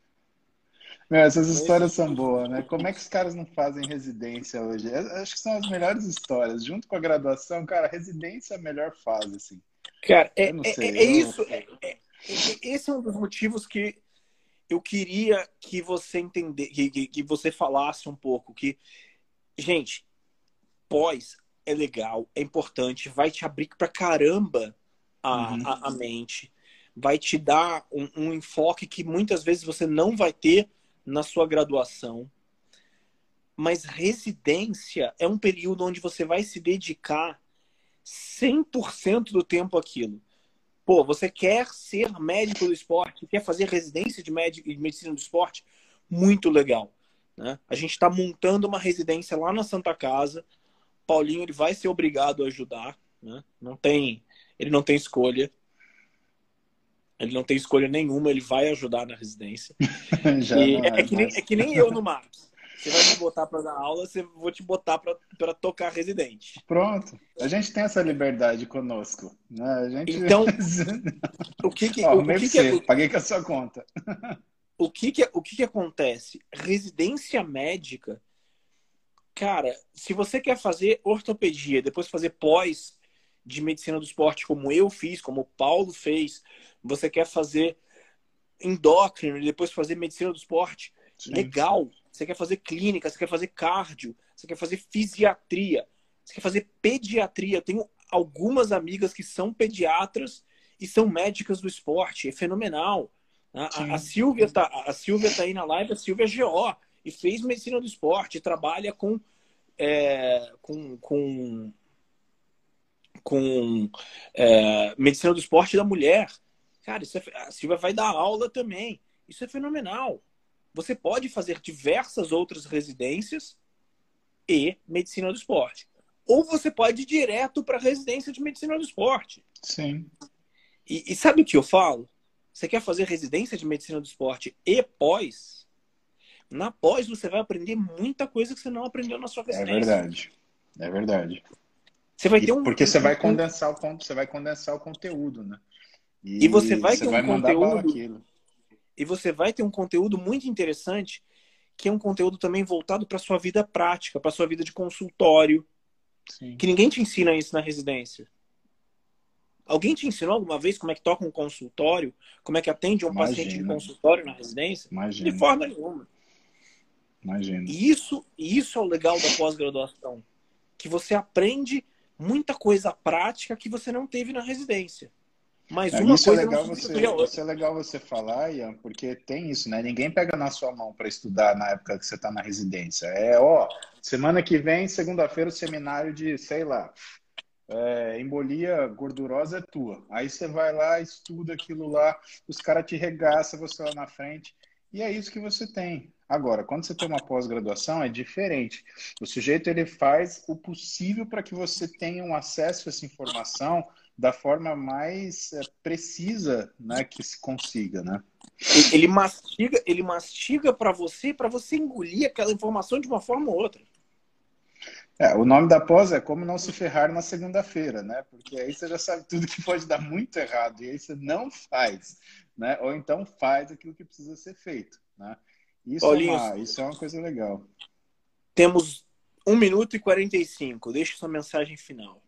Essas histórias são boas, né? Como é que os caras não fazem residência hoje? Acho que são as melhores histórias. Junto com a graduação, cara, residência é a melhor fase, assim. Cara, é, é, é, é, isso. É, é, esse é um dos motivos que eu queria que você entender, que, que você falasse um pouco que, gente, pós é legal, é importante, vai te abrir pra caramba a, uhum. a, a, mente, vai te dar um, um enfoque que muitas vezes você não vai ter na sua graduação. Mas residência é um período onde você vai se dedicar 100% do tempo àquilo. Pô, você quer ser médico do esporte, quer fazer residência de, médico, de medicina do esporte? Muito legal. Né? A gente está montando uma residência lá na Santa Casa. Paulinho ele vai ser obrigado a ajudar. Né? Não tem, ele não tem escolha. Ele não tem escolha nenhuma, ele vai ajudar na residência. (laughs) e é, é, que nem, é que nem eu no Marcos. Você vai me botar para dar aula, você vou te botar para tocar residente. Pronto. A gente tem essa liberdade conosco. Né? A gente... Então, (laughs) o que que, Ó, o, que, que é... Paguei com a sua conta. o que que, o que que acontece? Residência médica, cara, se você quer fazer ortopedia, depois fazer pós de medicina do esporte, como eu fiz, como o Paulo fez, você quer fazer endócrino e depois fazer medicina do esporte, Sim. legal você quer fazer clínica, você quer fazer cardio, você quer fazer fisiatria, você quer fazer pediatria. Eu tenho algumas amigas que são pediatras e são médicas do esporte. É fenomenal. A, a, Silvia tá, a Silvia tá aí na live, a Silvia é GO e fez medicina do esporte, trabalha com, é, com, com, com é, medicina do esporte da mulher. Cara, é, a Silvia vai dar aula também. Isso é fenomenal você pode fazer diversas outras residências e medicina do esporte. Ou você pode ir direto para a residência de medicina do esporte. Sim. E, e, sabe o que eu falo? Você quer fazer residência de medicina do esporte e pós? Na pós você vai aprender muita coisa que você não aprendeu na sua é residência. É verdade. É verdade. Você vai ter um, porque você vai condensar o você vai condensar o conteúdo, né? E, e você vai você ter um vai conteúdo e você vai ter um conteúdo muito interessante, que é um conteúdo também voltado para sua vida prática, para sua vida de consultório. Sim. Que ninguém te ensina isso na residência. Alguém te ensinou alguma vez como é que toca um consultório? Como é que atende um Imagina. paciente de consultório na residência? Imagina. De forma nenhuma. Imagina. E isso, isso é o legal da pós-graduação. Que você aprende muita coisa prática que você não teve na residência. Mas uma isso é coisa é legal você, Isso é legal você falar, Ian, porque tem isso, né? Ninguém pega na sua mão para estudar na época que você está na residência. É, ó, semana que vem, segunda-feira, o seminário de, sei lá, é, embolia gordurosa é tua. Aí você vai lá, estuda aquilo lá, os caras te regaçam, você lá na frente. E é isso que você tem. Agora, quando você tem uma pós-graduação, é diferente. O sujeito ele faz o possível para que você tenha um acesso a essa informação da forma mais é, precisa né, que se consiga, né? Ele mastiga, ele mastiga para você, para você engolir aquela informação de uma forma ou outra. É, o nome da pós é como não se ferrar na segunda-feira, né? Porque aí você já sabe tudo que pode dar muito errado e aí você não faz, né? Ou então faz aquilo que precisa ser feito, né? Isso, é, uma, isso é uma coisa legal. Temos um minuto e 45. Deixa sua mensagem final.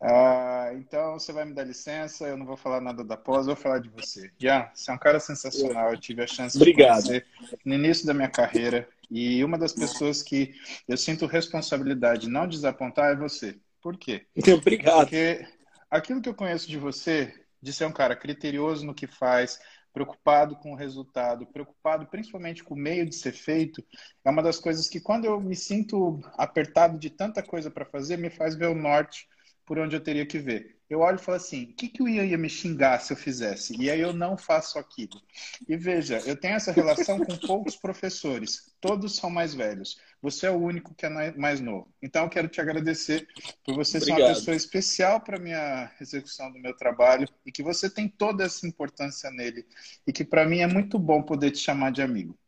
Ah, então você vai me dar licença, eu não vou falar nada da pós, vou falar de você. Já, você é um cara sensacional, eu tive a chance Obrigado. de conhecer no início da minha carreira e uma das pessoas que eu sinto responsabilidade de não desapontar é você. Por quê? (laughs) Obrigado. Porque aquilo que eu conheço de você, de ser um cara criterioso no que faz, preocupado com o resultado, preocupado principalmente com o meio de ser feito, é uma das coisas que quando eu me sinto apertado de tanta coisa para fazer, me faz ver o norte por onde eu teria que ver. Eu olho e falo assim: o que, que o Ian ia me xingar se eu fizesse? E aí eu não faço aquilo. E veja, eu tenho essa relação com poucos professores, todos são mais velhos. Você é o único que é mais novo. Então eu quero te agradecer por você Obrigado. ser uma pessoa especial para minha execução do meu trabalho e que você tem toda essa importância nele e que para mim é muito bom poder te chamar de amigo.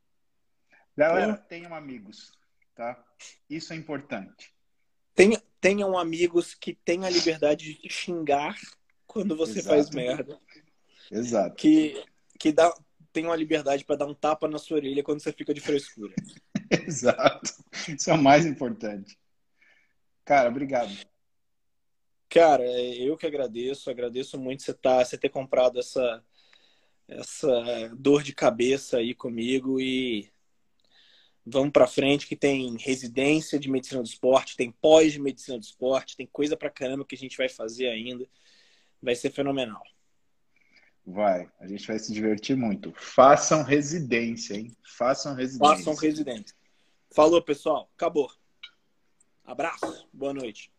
Galera, tenham amigos, tá? Isso é importante. Tenha, tenham amigos que tenham a liberdade de te xingar quando você Exato. faz merda. Exato. Que, que dá, tenham a liberdade para dar um tapa na sua orelha quando você fica de frescura. (laughs) Exato. Isso é o mais importante. Cara, obrigado. Cara, eu que agradeço, agradeço muito você, tá, você ter comprado essa, essa dor de cabeça aí comigo e vamos para frente que tem residência de medicina do esporte, tem pós de medicina do esporte, tem coisa para caramba que a gente vai fazer ainda. Vai ser fenomenal. Vai, a gente vai se divertir muito. Façam residência, hein? Façam residência. Façam residência. Falou, pessoal. Acabou. Abraço. Boa noite.